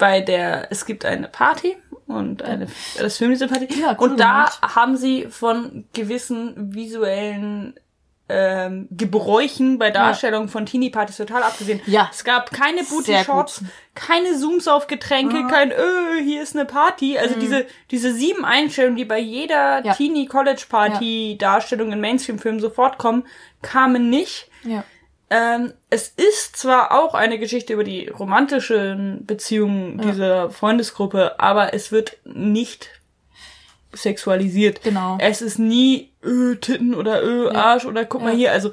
bei der, es gibt eine Party und eine, das Film diese Party. Ja, cool und da gemacht. haben sie von gewissen visuellen ähm, Gebräuchen bei Darstellung von Teenie-Partys total abgesehen. Ja. Es gab keine Booty-Shots, gut. keine Zooms auf Getränke, kein öh, hier ist eine Party. Also diese, diese sieben Einstellungen, die bei jeder Mhm. Ja. Teenie-College-Party-Darstellung in Mainstream-Filmen sofort kommen, kamen nicht. Ja. Ähm, es ist zwar auch eine Geschichte über die romantischen Beziehungen dieser Freundesgruppe, aber es wird nicht sexualisiert. Genau. Es ist nie öh, Titten oder öh, Arsch oder guck mal Ja. hier. Also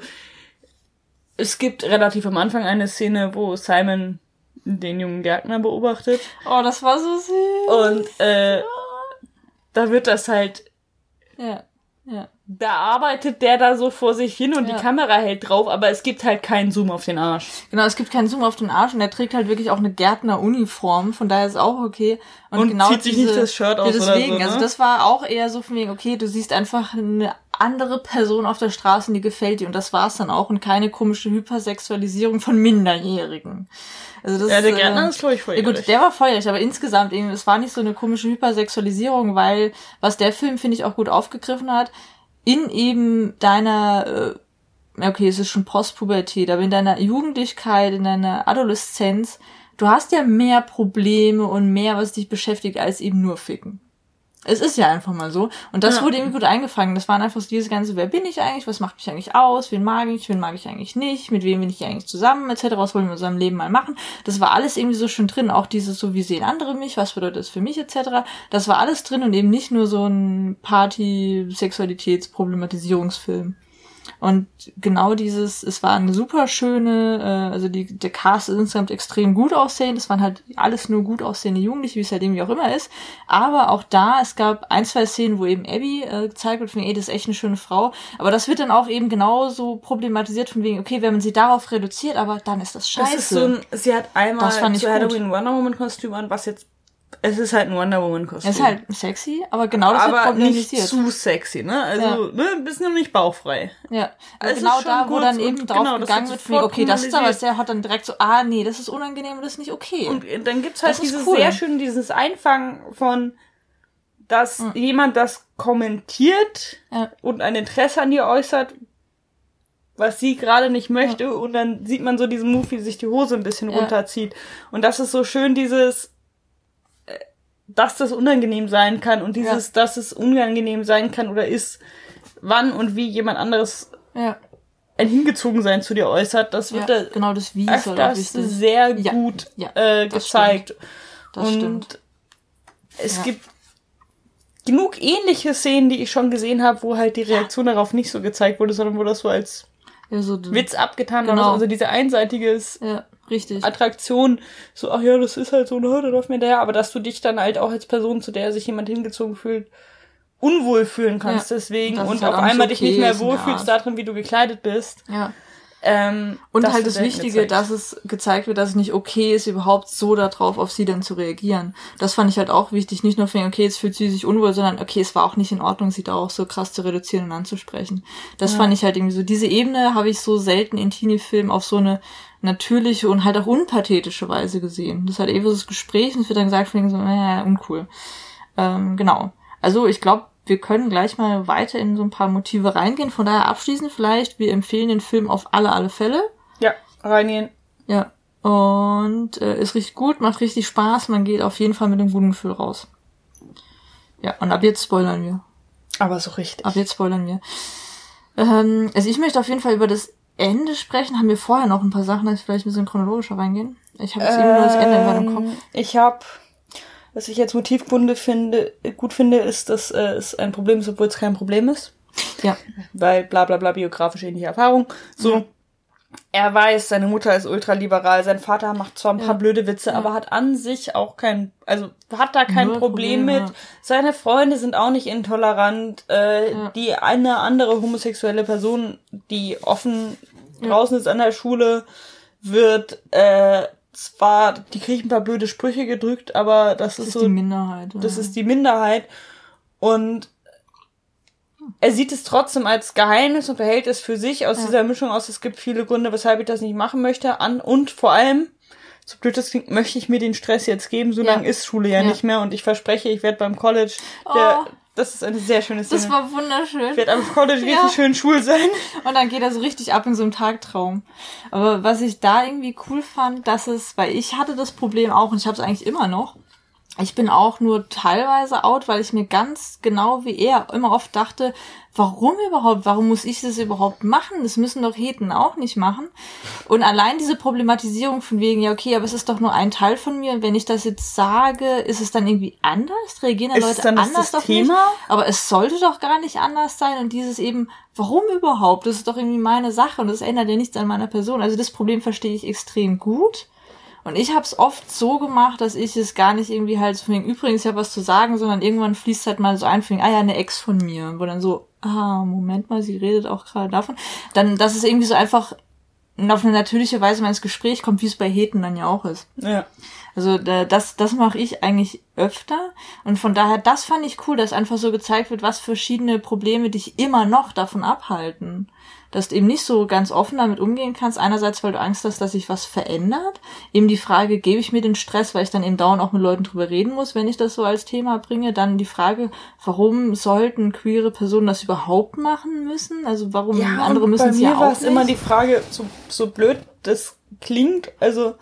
es gibt relativ am Anfang eine Szene, wo Simon den jungen Gärtner beobachtet Oh, das war so süß. und äh, da wird das halt Ja. Ja. Da arbeitet der da so vor sich hin und Ja. die Kamera hält drauf, aber es gibt halt keinen Zoom auf den Arsch. Genau, es gibt keinen Zoom auf den Arsch und er trägt halt wirklich auch eine Gärtner-Uniform, von daher ist auch okay. Und zieht sich nicht das Shirt aus ja, oder deswegen, so, ne? also das war auch eher so von wegen, okay, du siehst einfach eine andere Person auf der Straße, die gefällt dir und das war's dann auch und keine komische Hypersexualisierung von Minderjährigen. Also das, Ja, der Gärtner äh, ist, glaube ich, Ja feurig. gut, der war feurig, aber insgesamt eben, es war nicht so eine komische Hypersexualisierung, weil was der Film, finde ich, auch gut aufgegriffen hat, in eben deiner, äh, okay, es ist schon Postpubertät, aber in deiner Jugendlichkeit, in deiner Adoleszenz, du hast ja mehr Probleme und mehr, was dich beschäftigt, als eben nur Ficken. Es ist ja einfach mal so. Und das Ja. wurde irgendwie gut eingefangen. Das waren einfach so diese ganze, wer bin ich eigentlich? Was macht mich eigentlich aus? Wen mag ich? Wen mag ich eigentlich nicht? Mit wem bin ich eigentlich zusammen? Etc. Was wollen wir in unserem Leben mal machen? Das war alles irgendwie so schön drin. Auch dieses so, wie sehen andere mich? Was bedeutet das für mich? Etc. Das war alles drin und eben nicht nur so ein Party-Sexualitäts-Problematisierungsfilm. Und genau dieses, es war eine super schöne, äh, also die, der Cast ist insgesamt extrem gut aussehend. Es waren halt alles nur gut aussehende Jugendliche, wie es halt irgendwie auch immer ist. Aber auch da, es gab ein, zwei Szenen, wo eben Abby äh, gezeigt wird, von ey, das ist echt eine schöne Frau. Aber das wird dann auch eben genauso problematisiert, von wegen, okay, wenn man sie darauf reduziert, aber dann ist das scheiße. Das ist so ein, sie hat einmal Das fand ich zu gut. Halloween ein Wonder Woman Kostüm an, was jetzt, es ist halt ein Wonder Woman Kostüm. es ist halt sexy, aber genau das wird aber nicht problematisiert. zu sexy, ne? Also, ne, ein bisschen nicht bauchfrei. Ja, Es ist genau schon da, wo dann eben drauf genau, gegangen wird sofort okay, das ist aber sehr hot, dann direkt so, ah, nee, das ist unangenehm und das ist nicht okay. Und dann gibt's halt Das dieses cool. sehr schön, dieses Einfangen von, dass jemand das kommentiert Ja. und ein Interesse an dir äußert, was sie gerade nicht möchte, und dann sieht man so diesen Move, wie sich die Hose ein bisschen Ja. runterzieht. Und das ist so schön, dieses, dass das unangenehm sein kann und dieses, dass es unangenehm sein kann oder ist, wann und wie jemand anderes ja, ein Hingezogensein zu dir äußert, das ja, wird da genau das Wie auch öfters sehr Ja, gut ja, äh, gezeigt. Das und stimmt. es Ja. gibt genug ähnliche Szenen, die ich schon gesehen habe, wo halt die Reaktion darauf nicht so gezeigt wurde, sondern wo das so als Ja, so, Witz abgetan Genau. wurde. Also diese einseitige Ja, richtig. Attraktion, so, ach ja, das ist halt so, ne, da läuft mir der, aber dass du dich dann halt auch als Person, zu der sich jemand hingezogen fühlt, unwohl fühlen kannst Ja. deswegen und halt auf einmal dich okay nicht mehr wohlfühlst darin, wie du gekleidet bist. Ja. Ähm, Und halt das Wichtige, dass es gezeigt wird, dass es nicht okay ist, überhaupt so darauf auf sie dann zu reagieren. Das fand ich halt auch wichtig. Nicht nur für, okay, jetzt fühlt sie sich unwohl, sondern okay, es war auch nicht in Ordnung, sie da auch so krass zu reduzieren und anzusprechen. Das fand ich halt irgendwie so. Diese Ebene habe ich so selten in Teenie-Filmen auf so eine natürliche und halt auch unpathetische Weise gesehen. Das ist halt eben so das Gespräch und es wird dann gesagt, von so, naja, uncool. Ähm, genau. Also ich glaube, wir können gleich mal weiter in so ein paar Motive reingehen. Von daher abschließend vielleicht, wir empfehlen den Film auf alle, alle Fälle. Ja, reingehen. Ja. Und äh, ist richtig gut, macht richtig Spaß. Man geht auf jeden Fall mit einem guten Gefühl raus. Ja, und ab jetzt spoilern wir. Aber so richtig. Ab jetzt spoilern wir. Ähm, also ich möchte auf jeden Fall über das Ende sprechen. Haben wir vorher noch ein paar Sachen, dass wir vielleicht ein bisschen chronologischer reingehen? Ich habe jetzt irgendwie nur das Ende im Kopf. Ähm, Ich habe, was ich jetzt Motivgründe finde, gut finde, ist, dass äh, es ein Problem ist, obwohl es kein Problem ist. Ja. Weil bla bla bla biografische ähnliche Erfahrung. So. Er weiß, seine Mutter ist ultraliberal, sein Vater macht zwar ein paar Ja. blöde Witze, aber hat an sich auch kein, also hat da kein Null Problem Probleme. mit. Seine Freunde sind auch nicht intolerant. Äh, Ja. Die eine andere homosexuelle Person, die offen draußen ist an der Schule, wird äh, zwar, die kriegt ein paar blöde Sprüche gedrückt, aber das, Das ist ist so die Minderheit. das ja. ist die Minderheit. Und er sieht es trotzdem als Geheimnis und behält es für sich aus Ja. dieser Mischung aus, es gibt viele Gründe, weshalb ich das nicht machen möchte, an und vor allem, so blöd das klingt, möchte ich mir den Stress jetzt geben, so Ja. lange ist Schule ja, Ja. nicht mehr und ich verspreche, ich werde beim College, der, Oh. Das ist eine sehr schöne Szene. das war wunderschön. ich werde am College Ja. richtig schön schwul sein. Und dann geht er so richtig ab in so einem Tagtraum. Aber was ich da irgendwie cool fand, dass es, weil ich hatte das Problem auch und ich habe es eigentlich immer noch. Ich bin auch nur teilweise out, weil ich mir ganz genau wie er immer oft dachte, warum überhaupt? Warum muss ich das überhaupt machen? Das müssen doch Heten auch nicht machen. Und allein diese Problematisierung von wegen, ja, okay, aber es ist doch nur ein Teil von mir. Und wenn ich das jetzt sage, ist es dann irgendwie anders? Reagieren da Leute anders auf mich? Thema? Aber es sollte doch gar nicht anders sein und dieses eben, warum überhaupt? Das ist doch irgendwie meine Sache und das ändert ja nichts an meiner Person. Also das Problem verstehe ich extrem gut. Und ich habe es oft so gemacht, dass ich es gar nicht irgendwie halt so von wegen, übrigens, ich habe was zu sagen, sondern irgendwann fließt halt mal so ein, von wegen, ah ja, eine Ex von mir, wo dann so, ah, Moment mal, sie redet auch gerade davon. Dann, dass es irgendwie so einfach auf eine natürliche Weise mal ins Gespräch kommt, wie es bei Heten dann ja auch ist. Ja. Also da- das, das mache ich eigentlich öfter. Und von daher, das fand ich cool, dass einfach so gezeigt wird, was verschiedene Probleme dich immer noch davon abhalten. Dass du eben nicht so ganz offen damit umgehen kannst. Einerseits, weil du Angst hast, dass sich was verändert. Eben die Frage, gebe ich mir den Stress, weil ich dann eben dauernd auch mit Leuten drüber reden muss, wenn ich das so als Thema bringe. Dann die Frage, warum sollten queere Personen das überhaupt machen müssen? Also warum Ja, andere müssen bei es mir ja war auch es immer die. Frage, so, so blöd das klingt, also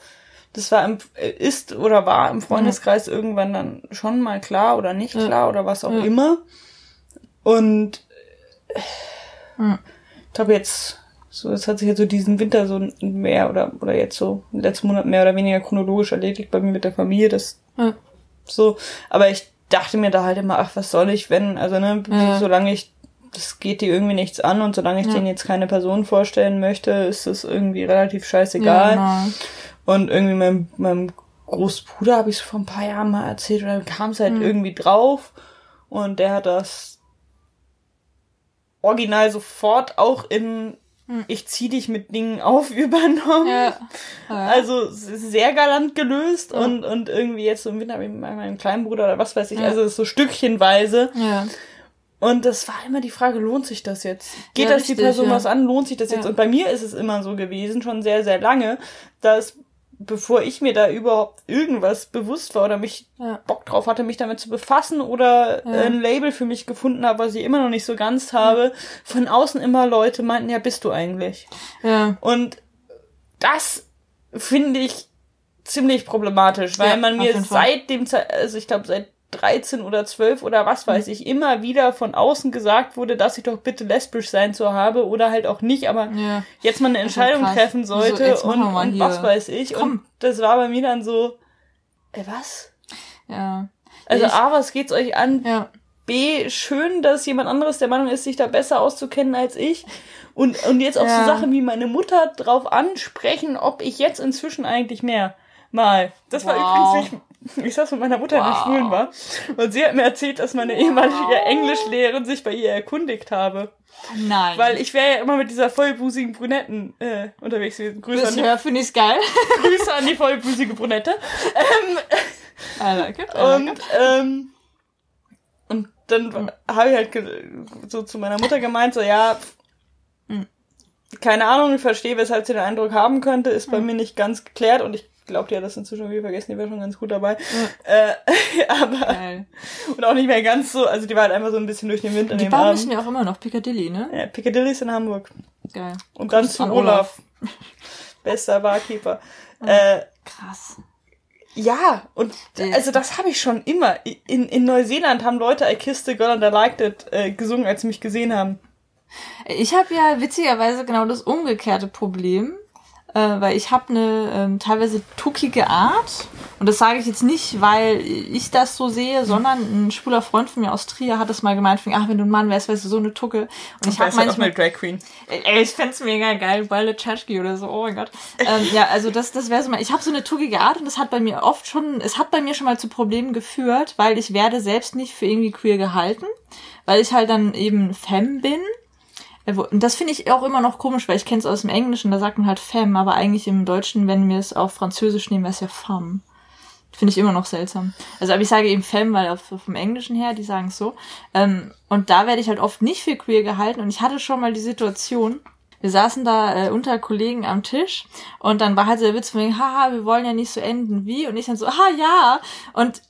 das war im, ist oder war im Freundeskreis mhm. irgendwann dann schon mal klar oder nicht ja. klar oder was auch ja. immer. Und. Ich glaube jetzt, so, es hat sich jetzt so diesen Winter so mehr oder, oder jetzt so letzten Monat mehr oder weniger chronologisch erledigt bei mir mit der Familie, das ja. so, aber ich dachte mir da halt immer, ach, was soll ich, wenn, also ne, solange ich das geht dir irgendwie nichts an und solange ich ja. denen jetzt keine Person vorstellen möchte, ist es irgendwie relativ scheißegal. Ja, genau. Und irgendwie meinem, meinem Großbruder habe ich es vor ein paar Jahren mal erzählt und dann kam es halt mhm. irgendwie drauf und der hat das original sofort auch in hm. ich zieh dich mit Dingen auf übernommen. Ja. Ja. Also sehr galant gelöst ja. und, und irgendwie jetzt so im Winter mit meinem kleinen Bruder oder was weiß ich, also so stückchenweise. Ja. Und das war immer die Frage, lohnt sich das jetzt? Geht das richtig, die Person was an? Lohnt sich das jetzt? Und bei mir ist es immer so gewesen, schon sehr, sehr lange, dass bevor ich mir da überhaupt irgendwas bewusst war oder mich ja. Bock drauf hatte, mich damit zu befassen oder ja. ein Label für mich gefunden habe, was ich immer noch nicht so ganz habe, von außen immer Leute meinten, ja, bist du eigentlich? Ja. Und das finde ich ziemlich problematisch, weil ja, man mir seit dem, also ich glaube seit 13 oder 12 oder was weiß mhm. ich, immer wieder von außen gesagt wurde, dass ich doch bitte lesbisch sein zu habe oder halt auch nicht, aber ja. jetzt mal eine Entscheidung treffen sollte so, und, und was weiß ich. Komm. Und das war bei mir dann so, ey, was? Ja. Also ich, A, was geht's euch an? Ja. B, schön, dass jemand anderes der Meinung ist, sich da besser auszukennen als ich. Und, und jetzt auch ja. so Sachen wie meine Mutter drauf ansprechen, ob ich jetzt inzwischen eigentlich mehr mal. Das wow. war übrigens nicht ich saß mit meiner Mutter wow. in der Schulen war und sie hat mir erzählt, dass meine wow. ehemalige Englischlehrerin sich bei ihr erkundigt habe. Nein. Weil ich wäre ja immer mit dieser vollbusigen Brunetten äh, unterwegs gewesen. Grüße an die, finde ich's geil. Grüße an die vollbusige Brunette. Ähm, I like it, I like und, ähm, und dann habe ich halt so zu meiner Mutter gemeint, so ja, mhm. keine Ahnung, ich verstehe, weshalb sie den Eindruck haben könnte, ist bei mhm. mir nicht ganz geklärt und ich glaubt, die hat das inzwischen wieder vergessen, die war schon ganz gut dabei. Ja. Äh, aber Geil. und auch nicht mehr ganz so, also die war halt einfach so ein bisschen durch den Wind an die dem. Die bauen ja auch immer noch Piccadilly, ne? Ja, Piccadilly ist in Hamburg. Geil. Und dann zu Olaf. Bester Barkeeper. Äh, Krass. Ja, und also das habe ich schon immer. In, in Neuseeland haben Leute I Kissed the Girl and I Liked It äh, gesungen, als sie mich gesehen haben. Ich habe ja witzigerweise genau das umgekehrte Problem äh, weil ich habe eine ähm, teilweise tuckige Art. Und das sage ich jetzt nicht, weil ich das so sehe, sondern ein schwuler Freund von mir aus Trier hat das mal gemeint, ach, wenn du ein Mann wärst, wärst du so eine Tucke. Und ich habe manchmal... Halt Drag Queen. Ey, ich fände mega geil, Violet Chachki oder so, oh mein Gott. ähm, ja, also das, das wäre so mal... Ich habe so eine tuckige Art und das hat bei mir oft schon... Es hat bei mir schon mal zu Problemen geführt, weil ich werde selbst nicht für irgendwie queer gehalten, weil ich halt dann eben Femme bin und das finde ich auch immer noch komisch, weil ich kenne es aus dem Englischen, da sagt man halt femme, aber eigentlich im Deutschen, wenn wir es auf Französisch nehmen, wäre es ja femme. Finde ich immer noch seltsam. Also, aber ich sage eben femme, weil auf, vom Englischen her, die sagen es so. Ähm, und da werde ich halt oft nicht für queer gehalten. Und ich hatte schon mal die Situation, wir saßen da äh, unter Kollegen am Tisch und dann war halt so der Witz von mir, haha, wir wollen ja nicht so enden wie. Und ich dann so, ah ja. Und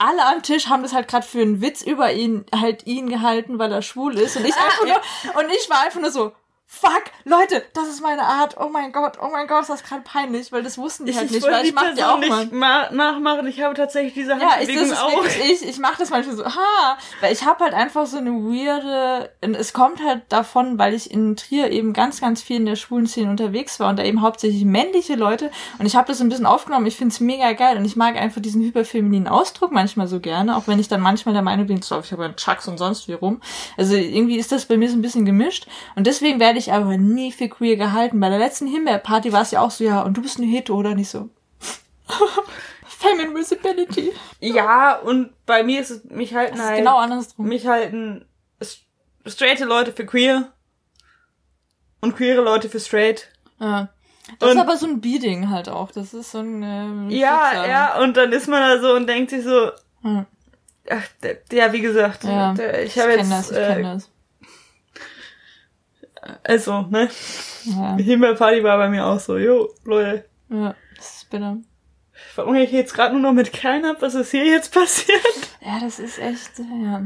alle am Tisch haben das halt gerade für einen Witz über ihn halt ihn gehalten, weil er schwul ist und ich ah, einfach ja. nur und ich war einfach nur so fuck, Leute, das ist meine Art. Oh mein Gott, oh mein Gott, ist das gerade peinlich, weil das wussten die ich, halt nicht, weil ich mach die auch nicht mal. nachmachen. Ich habe tatsächlich diese Handbewegung ja, auch. Ich, ich mache das manchmal so, ha, weil ich habe halt einfach so eine weirde, es kommt halt davon, weil ich in Trier eben ganz, ganz viel in der schwulen Szene unterwegs war und da eben hauptsächlich männliche Leute und ich habe das ein bisschen aufgenommen. Ich find's mega geil und ich mag einfach diesen hyperfemininen Ausdruck manchmal so gerne, auch wenn ich dann manchmal der Meinung bin, so, ich habe ja Chucks und sonst wie rum. Also irgendwie ist das bei mir so ein bisschen gemischt und deswegen werde ich aber nie für queer gehalten. Bei der letzten Himbeerparty war es ja auch so, ja, und du bist eine Hetero, oder nicht so? Feminine Visibility. Ja, und bei mir ist es, mich halten das halt. genau andersrum. Mich halten straighte Leute für queer und queere Leute für straight. Ja. Das und, ist aber so ein Beating halt auch. Das ist so ein. Ähm, ja, Schicksal. ja, und dann ist man da so und denkt sich so. Hm. Ach, ja, wie gesagt, ja, ich habe jetzt. Das, ich äh, das. Also, ne? Ja. Himbeerparty war bei mir auch so, jo, Leute. Ja, das ist bitter. Warum ich jetzt gerade nur noch mit Kerlen hab, was ist hier jetzt passiert? Ja, das ist echt, ja.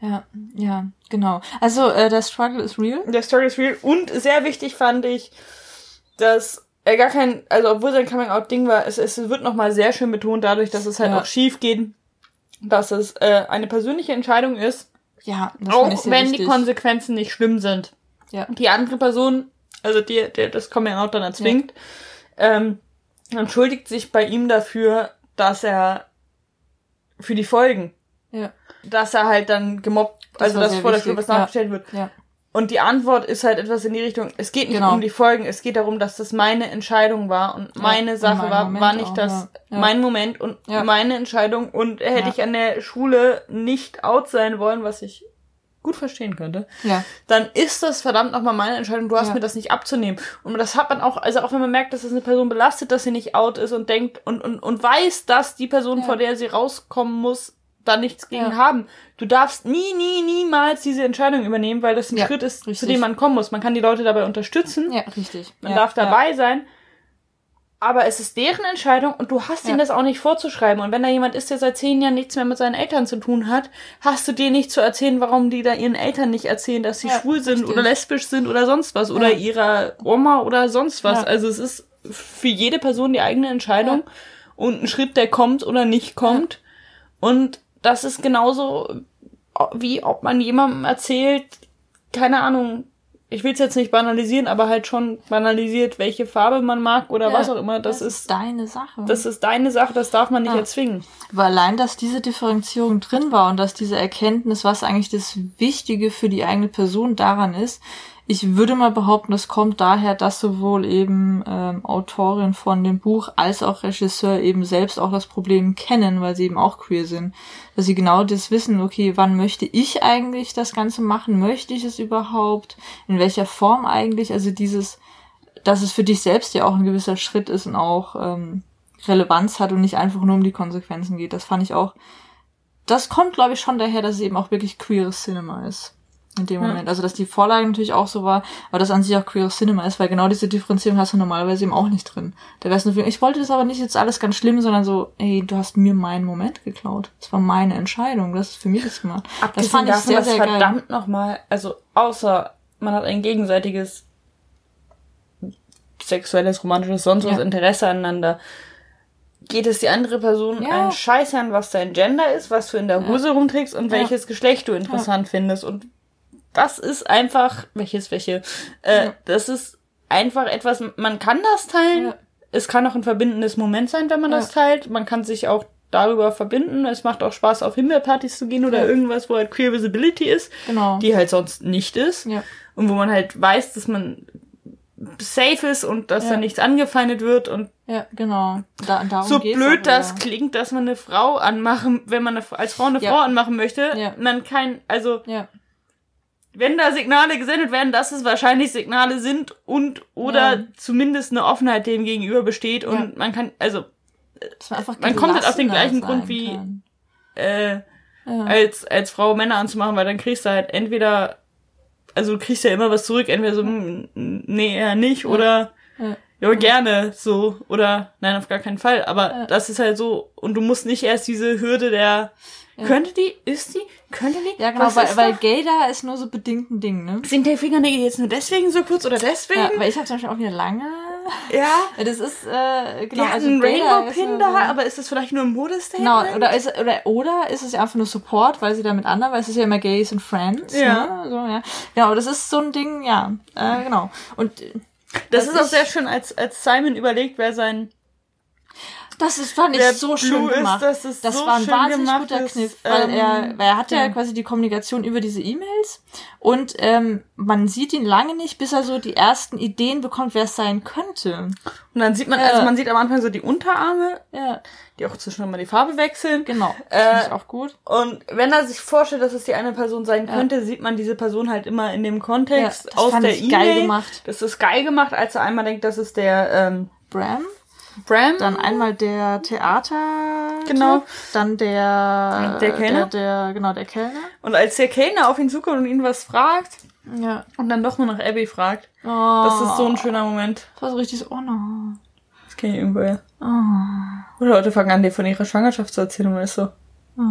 Ja, ja, genau. Also, äh, der Struggle is real. Der Struggle is real. Und sehr wichtig fand ich, dass äh, gar kein, also obwohl sein Coming-out-Ding war, es, es wird nochmal sehr schön betont dadurch, dass es halt Ja. auch schief geht, dass es äh, eine persönliche Entscheidung ist, Ja, das auch wenn die wichtig. Konsequenzen nicht schlimm sind. Ja. Die andere Person, also die, der das Coming-out dann erzwingt, ähm, entschuldigt sich bei ihm dafür, dass er für die Folgen, Ja. dass er halt dann gemobbt, Das also dass vor der Schule was ja. nachgestellt wird. Ja. Und die Antwort ist halt etwas in die Richtung, es geht nicht Genau. um die Folgen, es geht darum, dass das meine Entscheidung war und meine und Sache mein war, Moment war nicht auch, das ja. Ja. mein Moment und Ja. meine Entscheidung und hätte Ja. ich an der Schule nicht out sein wollen, was ich gut verstehen könnte, Ja. dann ist das verdammt nochmal meine Entscheidung, du hast Ja. mir das nicht abzunehmen. Und das hat man auch, also auch wenn man merkt, dass es eine Person belastet, dass sie nicht out ist und denkt und, und, und weiß, dass die Person, Ja. vor der sie rauskommen muss, da nichts gegen Ja. haben. Du darfst nie, nie, niemals diese Entscheidung übernehmen, weil das ein Schritt ist, zu richtig. dem man kommen muss. Man kann die Leute dabei unterstützen, Ja, richtig. man darf dabei sein, aber es ist deren Entscheidung und du hast Ja. ihnen das auch nicht vorzuschreiben. Und wenn da jemand ist, der seit zehn Jahren nichts mehr mit seinen Eltern zu tun hat, hast du dir nicht zu erzählen, warum die da ihren Eltern nicht erzählen, dass sie Ja, schwul sind richtig. oder lesbisch sind oder sonst was oder Ja. ihrer Oma oder sonst was. Also es ist für jede Person die eigene Entscheidung und ein Schritt, der kommt oder nicht kommt. Und das ist genauso wie ob man jemandem erzählt, keine Ahnung, ich will es jetzt nicht banalisieren, aber halt schon banalisiert, welche Farbe man mag oder Ja, was auch immer. Das, ist, deine Sache. das ist deine Sache, das darf man nicht Ja. erzwingen. Aber allein, dass diese Differenzierung drin war und dass diese Erkenntnis, was eigentlich das Wichtige für die eigene Person daran ist, ich würde mal behaupten, das kommt daher, dass sowohl eben ähm, Autorin von dem Buch als auch Regisseur eben selbst auch das Problem kennen, weil sie eben auch queer sind. Dass sie genau das wissen, okay, wann möchte ich eigentlich das Ganze machen? Möchte ich es überhaupt? In welcher Form eigentlich? Also dieses, dass es für dich selbst ja auch ein gewisser Schritt ist und auch ähm, Relevanz hat und nicht einfach nur um die Konsequenzen geht. Das fand ich auch. Das kommt, glaube ich, schon daher, dass es eben auch wirklich queeres Cinema ist. In dem Ja. Moment. Also, dass die Vorlage natürlich auch so war, aber dass an sich auch queeres Cinema ist, weil genau diese Differenzierung hast du normalerweise eben auch nicht drin. Da wär's nur, für- ich wollte das aber nicht jetzt alles ganz schlimm, sondern so, ey, du hast mir meinen Moment geklaut. Das war meine Entscheidung. Das ist für mich das gemacht. Das Abgesehen fand ich davon, sehr, dass sehr geil. verdammt nochmal, also außer man hat ein gegenseitiges sexuelles, romantisches, sonst was Ja. Interesse aneinander, geht es die andere Person Ja. einen Scheiß an, was dein Gender ist, was du in der Hose rumträgst und Ja. welches Geschlecht du interessant findest. Und das ist einfach, welches, welche, äh, Ja. das ist einfach etwas, man kann das teilen. Ja. Es kann auch ein verbindendes Moment sein, wenn man Ja. das teilt. Man kann sich auch darüber verbinden. Es macht auch Spaß, auf Himbeerpartys zu gehen oder irgendwas, wo halt Queer Visibility ist, Genau. die halt sonst nicht ist. Und wo man halt weiß, dass man safe ist und dass Ja. da nichts angefeindet wird und ja, genau. Da, darum so blöd das klingt, dass man eine Frau anmachen, wenn man eine, als Frau eine Ja. Frau anmachen möchte, Ja. man kein, also Ja, wenn da Signale gesendet werden, dass es wahrscheinlich Signale sind und oder Ja. zumindest eine Offenheit dem gegenüber besteht und Ja. man kann, also man einfach Man kommt halt auf den gleichen Grund wie- kann. äh, Ja. als als Frau Männer anzumachen, weil dann kriegst du halt entweder, also du kriegst ja immer was zurück, entweder so, hm, nee, eher nicht oder Ja. gerne, so, oder, nein, auf gar keinen Fall, aber das ist halt so, und du musst nicht erst diese Hürde der, Ja. könnte die, ist die, könnte die, Ja, genau, was weil, weil gay da ist nur so bedingt ein Ding, ne? sind der Fingernägel jetzt nur deswegen so kurz oder deswegen? Ja, weil ich habe zum Beispiel auch wieder lange. Ja, das ist, äh, die genau. hat also einen Rainbow-Pin da, so- aber ist das vielleicht nur ein Modestatement? Genau, oder ist, oder, oder ist es ja einfach nur Support, weil sie da mit anderen, weil es ist ja immer Gays and Friends, Ja. ne? So, ja. Genau, das ist so ein Ding, ja, äh, genau. Und äh, das was ist auch sehr schön, als, als Simon überlegt, wer sein das ist, fand ich so Blue schön ist, gemacht. das ist das so war ein schön wahnsinnig guter das, Kniff, weil ähm, er, weil er hat ja, ja. quasi die Kommunikation über diese E-Mails und ähm, man sieht ihn lange nicht, bis er so die ersten Ideen bekommt, wer es sein könnte. Und dann sieht man, Ja. also man sieht am Anfang so die Unterarme, Ja, die auch zwischendurch mal die Farbe wechseln. genau. Äh, Das finde ich auch gut. Und wenn er sich vorstellt, dass es die eine Person sein könnte, sieht man diese Person halt immer in dem Kontext das aus der E-Mail. geil gemacht. Das ist geil gemacht, als er einmal denkt, das ist der ähm, Bram. Bram. Dann einmal der Theater. Genau. Dann der. Der Kellner? Der, der, genau, der Kellner. Und als der Kellner auf ihn zukommt und ihn was fragt Ja. und dann doch nur nach Abby fragt, Oh, das ist so ein schöner Moment. Das war so richtig so, oh no. Das kenne ich irgendwoher. Oh, Oder Leute fangen an, dir von ihrer Schwangerschaft zu erzählen und man ist so, oh.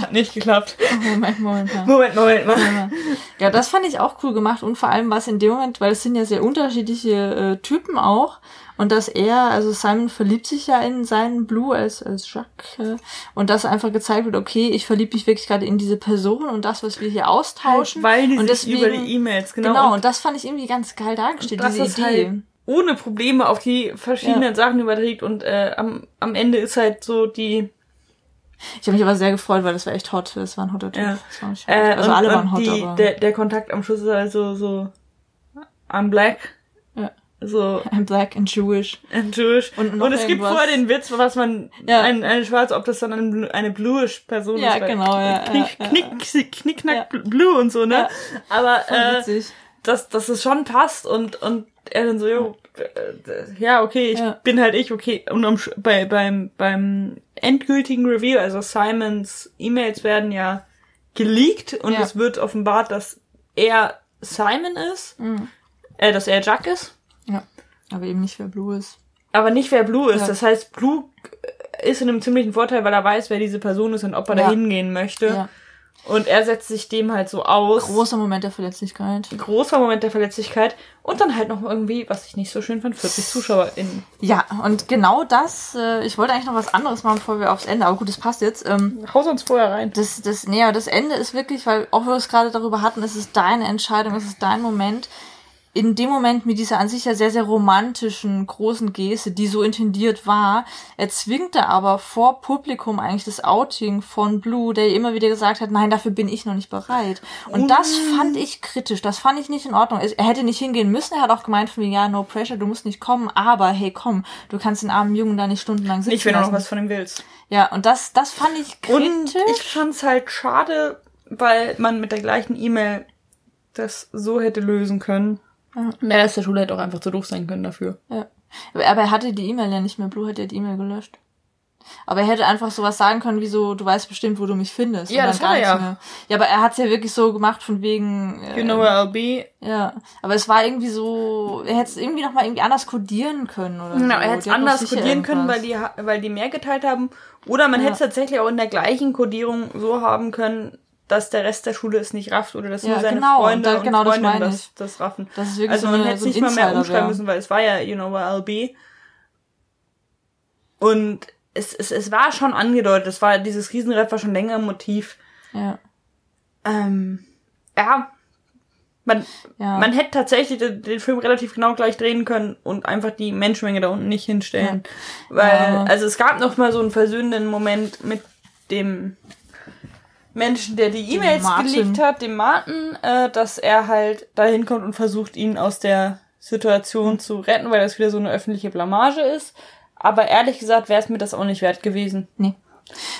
Hat nicht geklappt. Moment, Moment. Ja. Moment, Moment, Moment. Ja, das fand ich auch cool gemacht und vor allem was in dem Moment, weil es sind ja sehr unterschiedliche äh, Typen auch und dass er, also Simon verliebt sich ja in seinen Blue als, als Jacques äh, und dass einfach gezeigt wird, okay, ich verliebe mich wirklich gerade in diese Person und das, was wir hier austauschen. Weil die und sich über die E-Mails, genau. Genau, und das fand ich irgendwie ganz geil dargestellt, diese das Idee. halt ohne Probleme auf die verschiedenen Sachen überträgt und äh, am, am Ende ist halt so die Ich habe mich aber sehr gefreut, weil das war echt hot. Das war ein hotter Typ. Ja. Das war nicht äh, also und, alle waren hot, die, aber der, der Kontakt am Schluss ist also so I'm black, Ja. so I'm black and Jewish. and Jewish. Und Und, es gibt irgendwas. vorher den Witz, was man Ja. ein, eine schwarze, ob das dann eine, eine bluish Person Ja, ist. genau, ja, Knick, ja, knick, knick, knack, blue und so, ne? Ja. Aber äh, dass, dass es schon passt und, und er dann so, jo, äh, ja, okay, ich Ja. bin halt ich, okay. Und Sch- bei, beim, beim endgültigen Reveal, also Simons E-Mails werden ja geleakt und Ja. es wird offenbart, dass er Simon ist, Mhm. äh, dass er Jack ist, Ja. Aber eben nicht, wer Blue ist. aber nicht wer Blue ist. Ja. Das heißt, Blue ist in einem ziemlichen Vorteil, weil er weiß, wer diese Person ist und ob er Ja. da hingehen möchte. Ja. Und er setzt sich dem halt so aus. Großer Moment der Verletzlichkeit. großer Moment der Verletzlichkeit und dann halt noch irgendwie, was ich nicht so schön fand, 40 ZuschauerInnen. Ja, und genau das, äh, ich wollte eigentlich noch was anderes machen, bevor wir aufs Ende, aber gut, das passt jetzt. Ähm, Haus uns vorher rein. das, das, nee, das Ende ist wirklich, weil auch wir es gerade darüber hatten, es ist deine Entscheidung, es ist dein Moment. In dem Moment mit dieser an sich ja sehr, sehr romantischen, großen Geste, die so intendiert war, erzwingt er aber vor Publikum eigentlich das Outing von Blue, der immer wieder gesagt hat, nein, dafür bin ich noch nicht bereit. Und das fand ich kritisch, das fand ich nicht in Ordnung. Er hätte nicht hingehen müssen, er hat auch gemeint von mir, ja, no pressure, du musst nicht kommen, aber hey, komm, du kannst den armen Jungen da nicht stundenlang sitzen wenn du noch was von ihm willst. Ja, und das, das fand ich Und kritisch. ich fand's halt schade, weil man mit der gleichen E-Mail das so hätte lösen können. Der Rest der Schule hätte auch einfach zu doof sein können dafür. Ja. Aber er hatte die E-Mail ja nicht mehr. Blue hat ja die E-Mail gelöscht. Aber er hätte einfach sowas sagen können, wie so, du weißt bestimmt, wo du mich findest. Ja, das hat er ja. mehr. Ja, aber er hat's ja wirklich so gemacht von wegen. Äh, You know where I'll be. Ja, aber es war irgendwie so, er hätte es irgendwie noch mal irgendwie anders codieren können oder Genau, so. er hätte es anders sicher codieren können, weil die, weil die mehr geteilt haben. Oder man Ja. hätte es tatsächlich auch in der gleichen Codierung so haben können, dass der Rest der Schule es nicht rafft oder dass Ja, nur seine genau, Freunde da- und genau das Freundinnen das, ich. das raffen. Das Also so man eine- hätte so ein nicht mal mehr Insider umschreiben wär. müssen, weil es war ja, you know where I'll be. Und es, es, es war schon angedeutet, es war, dieses Riesenrad war schon länger ein Motiv. Ja, Ähm, ja, man, ja. man hätte tatsächlich den, den Film relativ genau gleich drehen können und einfach die Menschenmenge da unten nicht hinstellen. Weil, Ja. also es gab noch mal so einen versöhnenden Moment mit dem Menschen, der die E-Mails geleakt hat, dem Martin, äh, dass er halt dahin kommt und versucht, ihn aus der Situation zu retten, weil das wieder so eine öffentliche Blamage ist. Aber ehrlich gesagt wäre es mir das auch nicht wert gewesen. nee.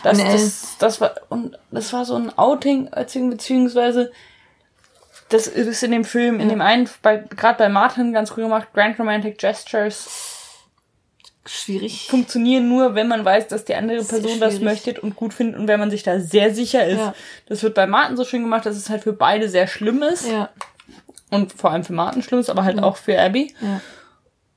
Das, Und, äh, das, das war und das war so ein Outing, beziehungs- beziehungsweise das ist in dem Film, in dem einen, bei, gerade bei Martin ganz cool gemacht, Grand Romantic Gestures Schwierig. funktionieren nur, wenn man weiß, dass die andere Person das möchte und gut findet und wenn man sich da sehr sicher ist. Ja. Das wird bei Martin so schön gemacht, dass es halt für beide sehr schlimm ist Ja, und vor allem für Martin schlimm ist, aber halt auch für Abby. ja.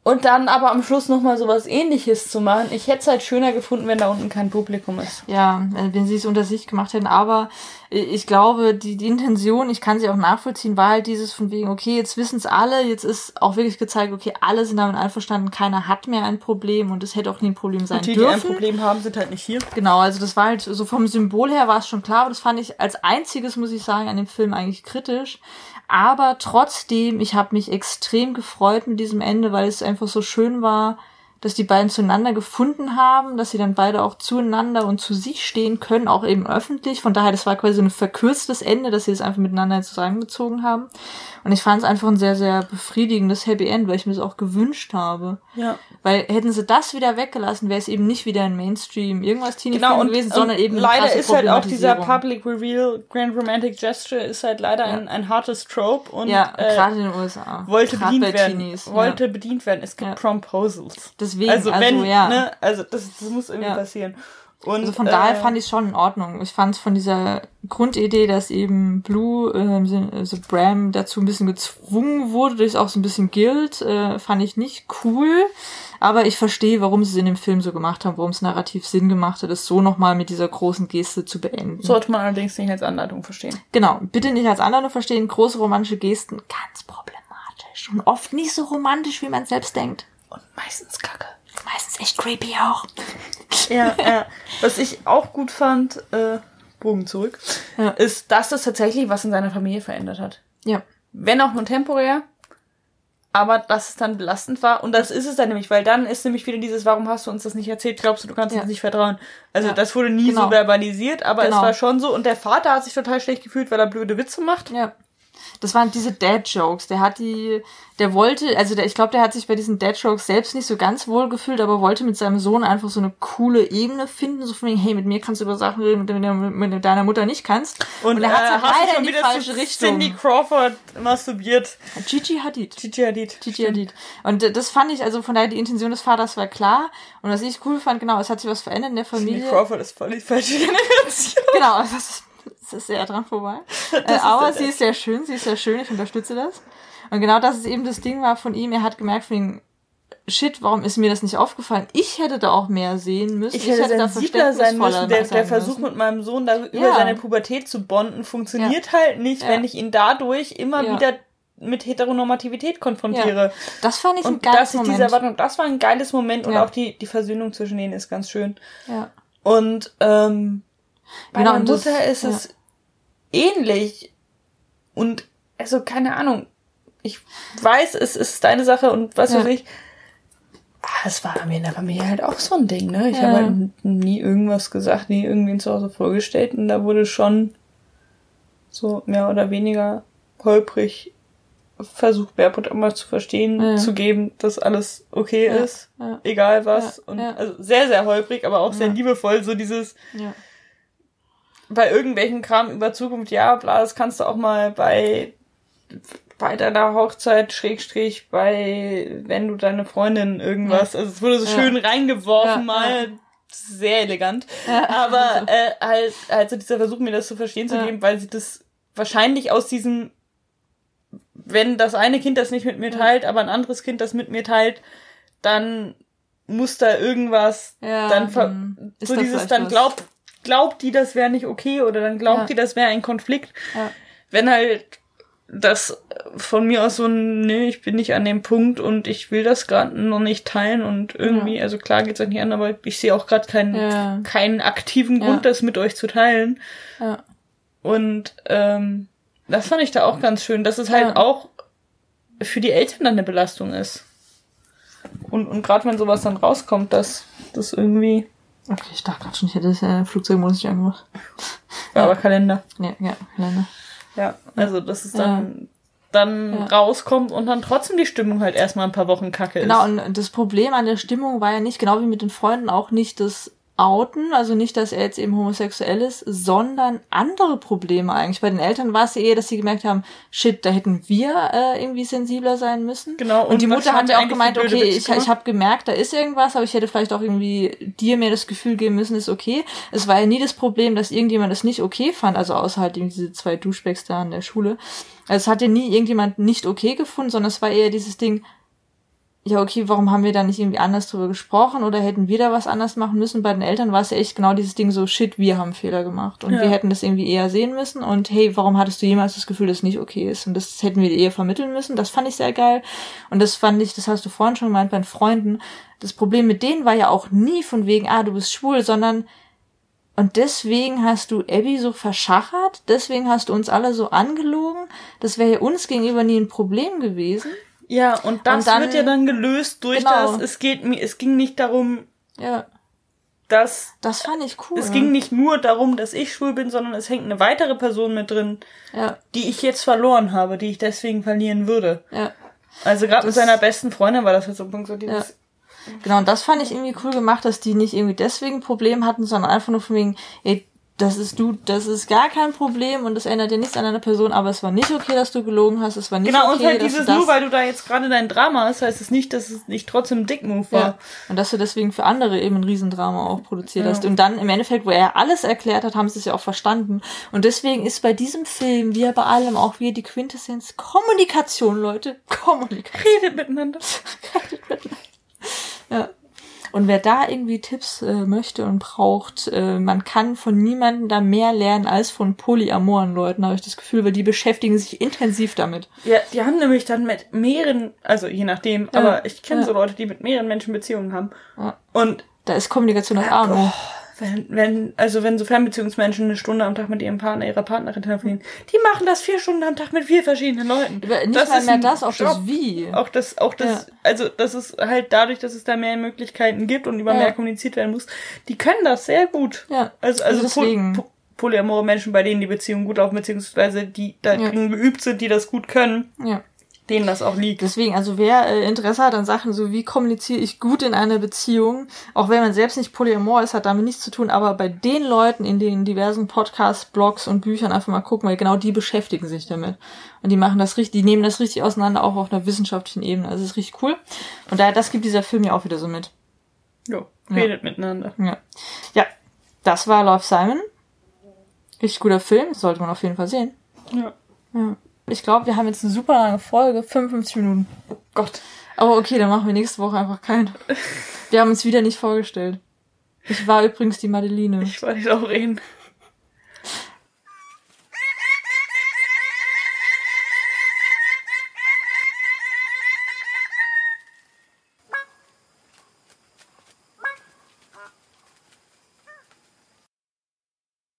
Und dann aber am Schluss nochmal sowas ähnliches zu machen. Ich hätte es halt schöner gefunden, wenn da unten kein Publikum ist. Ja, äh, wenn sie es unter sich gemacht hätten. Aber äh, ich glaube, die, die Intention, ich kann sie auch nachvollziehen, war halt dieses von wegen, okay, jetzt wissen es alle, jetzt ist auch wirklich gezeigt, okay, alle sind damit einverstanden, keiner hat mehr ein Problem und es hätte auch nie ein Problem sein Und die, die ein dürfen. Problem haben, sind halt nicht hier. Genau, also das war halt so vom Symbol her war es schon klar, aber das fand ich als einziges, muss ich sagen, an dem Film eigentlich kritisch. Aber trotzdem, ich habe mich extrem gefreut mit diesem Ende, weil es einfach so schön war, dass die beiden zueinander gefunden haben, dass sie dann beide auch zueinander und zu sich stehen können, auch eben öffentlich. Von daher, das war quasi ein verkürztes Ende, dass sie es einfach miteinander zusammengezogen haben. Und ich fand es einfach ein sehr, sehr befriedigendes Happy End, weil ich mir das auch gewünscht habe. Ja. Weil hätten sie das wieder weggelassen, wäre es eben nicht wieder ein Mainstream irgendwas Teenie Genau, und, gewesen, sondern und eben leider ist halt auch dieser. Public Reveal Grand Romantic Gesture ist halt leider ein, ein hartes Trope und Ja, äh, gerade in den USA. wollte Grad bedient werden. Teenies, wollte Ja. bedient werden. Es gibt Ja. Promposals. Deswegen, also also, wenn, ja. ne, also das, das muss irgendwie Ja. passieren. Und, Also von daher äh, fand ich schon in Ordnung. Ich fand es von dieser Grundidee, dass eben Blue, ähm, also Bram dazu ein bisschen gezwungen wurde, durch auch so ein bisschen Guild, äh, fand ich nicht cool. Aber ich verstehe, warum sie es in dem Film so gemacht haben, warum es narrativ Sinn gemacht hat, es so nochmal mit dieser großen Geste zu beenden. Sollte man allerdings nicht als Anleitung verstehen. Genau, bitte nicht als Anleitung verstehen. Große romantische Gesten, ganz problematisch. Und oft nicht so romantisch, wie man selbst denkt. Und meistens kacke. Meistens echt creepy auch. Ja, ja. Was ich auch gut fand, äh, Bogen zurück, Ja. ist, dass das tatsächlich was in seiner Familie verändert hat. Ja. Wenn auch nur temporär, aber dass es dann belastend war. Und das ist es dann nämlich, weil dann ist nämlich wieder dieses, warum hast du uns das nicht erzählt? Glaubst du, du kannst Ja. uns nicht vertrauen? Also Ja. das wurde nie Genau. so verbalisiert, aber Genau. es war schon so. Und der Vater hat sich total schlecht gefühlt, weil er blöde Witze macht. Ja. Das waren diese Dad-Jokes. Der hat die, der wollte, also der, ich glaube, der hat sich bei diesen Dad-Jokes selbst nicht so ganz wohl gefühlt, aber wollte mit seinem Sohn einfach so eine coole Ebene finden, so von wegen, hey, mit mir kannst du über Sachen reden, mit, der- mit deiner Mutter nicht kannst. Und, er hat äh, halt leider in die falsche Richtung. Cindy Crawford masturbiert. Gigi Hadid. Gigi Hadid. Gigi Hadid. Und äh, das fand ich, also von daher, die Intention des Vaters war klar. Und was ich cool fand, genau, es hat sich was verändert in der Cindy Familie. Crawford ist voll die falsche Generation. Genau, das ist, ist sehr dran vorbei. Äh, aber sie ist sehr schön, sie ist sehr schön, ich unterstütze das. Und genau das ist eben das Ding war von ihm, er hat gemerkt, von wegen, shit, warum ist mir das nicht aufgefallen? Ich hätte da auch mehr sehen müssen. Ich hätte da sensibler sein müssen. Der, der Versuch müssen. mit meinem Sohn, da über Ja. seine Pubertät zu bonden, funktioniert halt nicht, Ja. wenn ich ihn dadurch immer Ja. wieder mit Heteronormativität konfrontiere. Das fand ich ein Und geiles dass ich diese Moment. Erwartung, das war ein geiles Moment und Ja. auch die, die Versöhnung zwischen denen ist ganz schön. Ja. Und ähm, bei Genau, der und das- Mutter ist ja. es ähnlich. Und also keine Ahnung. Ich weiß, es ist deine Sache und was Ja. weiß ich. Ah, Es war mir in der Familie halt auch so ein Ding, ne? Ich Ja. habe halt nie irgendwas gesagt, nie irgendwen zu Hause vorgestellt und da wurde schon so mehr oder weniger holprig versucht, Baerput immer zu verstehen, Ja. zu geben, dass alles okay Ja. ist, egal was. Und also sehr, sehr holprig, aber auch sehr liebevoll, so dieses, Ja. Bei irgendwelchen Kram über Zukunft, ja, bla, das kannst du auch mal bei, bei deiner Hochzeit, Schrägstrich, bei, wenn du deine Freundin irgendwas, also es wurde so Ja. schön reingeworfen Ja, mal, sehr elegant, Ja. aber äh, halt, halt so dieser Versuch, mir das zu verstehen zu Ja. geben, weil sie das wahrscheinlich aus diesem, wenn das eine Kind das nicht mit mir teilt, aber ein anderes Kind das mit mir teilt, dann muss da irgendwas, Ja, dann ist so dieses, dann glaubt, glaubt die, das wäre nicht okay oder dann glaubt Ja. die, das wäre ein Konflikt. Ja. Wenn halt das von mir aus so ein, nee, ich bin nicht an dem Punkt und ich will das gerade noch nicht teilen und irgendwie, also klar geht's euch nicht an, aber ich sehe auch gerade keinen, Ja. keinen aktiven Ja. Grund, das mit euch zu teilen. Ja. Und ähm, das fand ich da auch ganz schön, dass es halt Ja. auch für die Eltern dann eine Belastung ist. Und, und gerade wenn sowas dann rauskommt, dass das irgendwie, Okay, ich dachte gerade schon, ich hätte das äh, Flugzeugmodus nicht angemacht. ja, aber Kalender. Ja, ja, Kalender. Ja, also dass es dann, dann Ja. rauskommt und dann trotzdem die Stimmung halt erstmal ein paar Wochen kacke Genau, ist. und das Problem an der Stimmung war ja nicht, genau wie mit den Freunden, auch nicht das Outen, also nicht, dass er jetzt eben homosexuell ist, sondern andere Probleme eigentlich. Bei den Eltern war es ja eher, dass sie gemerkt haben, shit, da hätten wir äh, irgendwie sensibler sein müssen. Genau, Und, die was Mutter hat ja auch gemeint, okay, ich, ich habe gemerkt, da ist irgendwas, aber ich hätte vielleicht auch irgendwie dir mir das Gefühl geben müssen, ist okay. Es war ja nie das Problem, dass irgendjemand das nicht okay fand, also außer halt eben diese zwei Duschbacks da an der Schule. Also es hat ja nie irgendjemand nicht okay gefunden, sondern es war eher dieses Ding, ja, okay, warum haben wir da nicht irgendwie anders drüber gesprochen oder hätten wir da was anders machen müssen? Bei den Eltern war es ja echt genau dieses Ding so, shit, wir haben Fehler gemacht und Ja. wir hätten das irgendwie eher sehen müssen und hey, warum hattest du jemals das Gefühl, dass es nicht okay ist? Und das hätten wir dir eher vermitteln müssen. Das fand ich sehr geil. Und das fand ich, das hast du vorhin schon gemeint, bei den Freunden. Das Problem mit denen war ja auch nie von wegen, ah, du bist schwul, sondern und deswegen hast du Abby so verschachert, deswegen hast du uns alle so angelogen. Das wäre ja uns gegenüber nie ein Problem gewesen. Ja, und das Und dann- wird ja dann gelöst durch Genau. das, es geht mir, es ging nicht darum, Ja, dass, das fand ich cool. es ging nicht nur darum, dass ich schwul bin, sondern es hängt eine weitere Person mit drin, Ja, die ich jetzt verloren habe, die ich deswegen verlieren würde. ja. Also gerade mit seiner besten Freundin war das jetzt so ein Punkt, so dieses, Genau, und das fand ich irgendwie cool gemacht, dass die nicht irgendwie deswegen ein Problem hatten, sondern einfach nur von wegen, ey, das ist du, das ist gar kein Problem und das ändert dir nichts an deiner Person, aber es war nicht okay, dass du gelogen hast, es war nicht Genau, okay, und halt dieses, nur weil du da jetzt gerade dein Drama hast, heißt es nicht, dass es nicht trotzdem ein Dick-Move war. ja, und dass du deswegen für andere eben ein Riesendrama auch produziert Ja. hast. Und dann im Endeffekt, wo er alles erklärt hat, haben sie es ja auch verstanden. Und deswegen ist bei diesem Film, wie bei allem, auch wieder die Quintessenz Kommunikation, Leute. Kommunikation. Redet miteinander. Ja. Und wer da irgendwie Tipps äh, möchte und braucht, äh, man kann von niemandem da mehr lernen als von polyamoren Leuten, habe ich das Gefühl, weil die beschäftigen sich intensiv damit. Ja, die haben nämlich dann mit mehreren, also je nachdem, ja. aber ich kenne ja. so Leute, die mit mehreren Menschen Beziehungen haben. Ja. Und da ist Kommunikation das A und O wenn, wenn, also wenn so Fernbeziehungsmenschen eine Stunde am Tag mit ihrem Partner, ihrer Partnerin telefonieren, die machen das vier Stunden am Tag mit vier verschiedenen Leuten. Nicht das mal mehr das, auch Job. das Wie. Auch das, auch das, ja. also das ist halt dadurch, dass es da mehr Möglichkeiten gibt und über ja. mehr kommuniziert werden muss, die können das sehr gut. Ja. Also, also, also deswegen. Po, po, polyamore Menschen, bei denen die Beziehungen gut laufen, beziehungsweise die da ja. geübt sind, die das gut können. Ja denen das auch liegt. Deswegen, also wer äh, Interesse hat an Sachen, so wie kommuniziere ich gut in einer Beziehung, auch wenn man selbst nicht polyamor ist, hat damit nichts zu tun, aber bei den Leuten in den diversen Podcasts, Blogs und Büchern einfach mal gucken, weil genau die beschäftigen sich damit. Und die machen das richtig, die nehmen das richtig auseinander, auch auf einer wissenschaftlichen Ebene. Also das ist richtig cool. Und daher, das gibt dieser Film ja auch wieder so mit. Jo, redet ja. miteinander. Ja. Ja, das war Love Simon. Richtig guter Film, sollte man auf jeden Fall sehen. Ja. Ja. Ich glaube, wir haben jetzt eine super lange Folge, 55 Minuten. Gott. Aber okay, dann machen wir nächste Woche einfach keinen. Wir haben uns wieder nicht vorgestellt. Ich war übrigens die Madeline. Ich war die Lauren.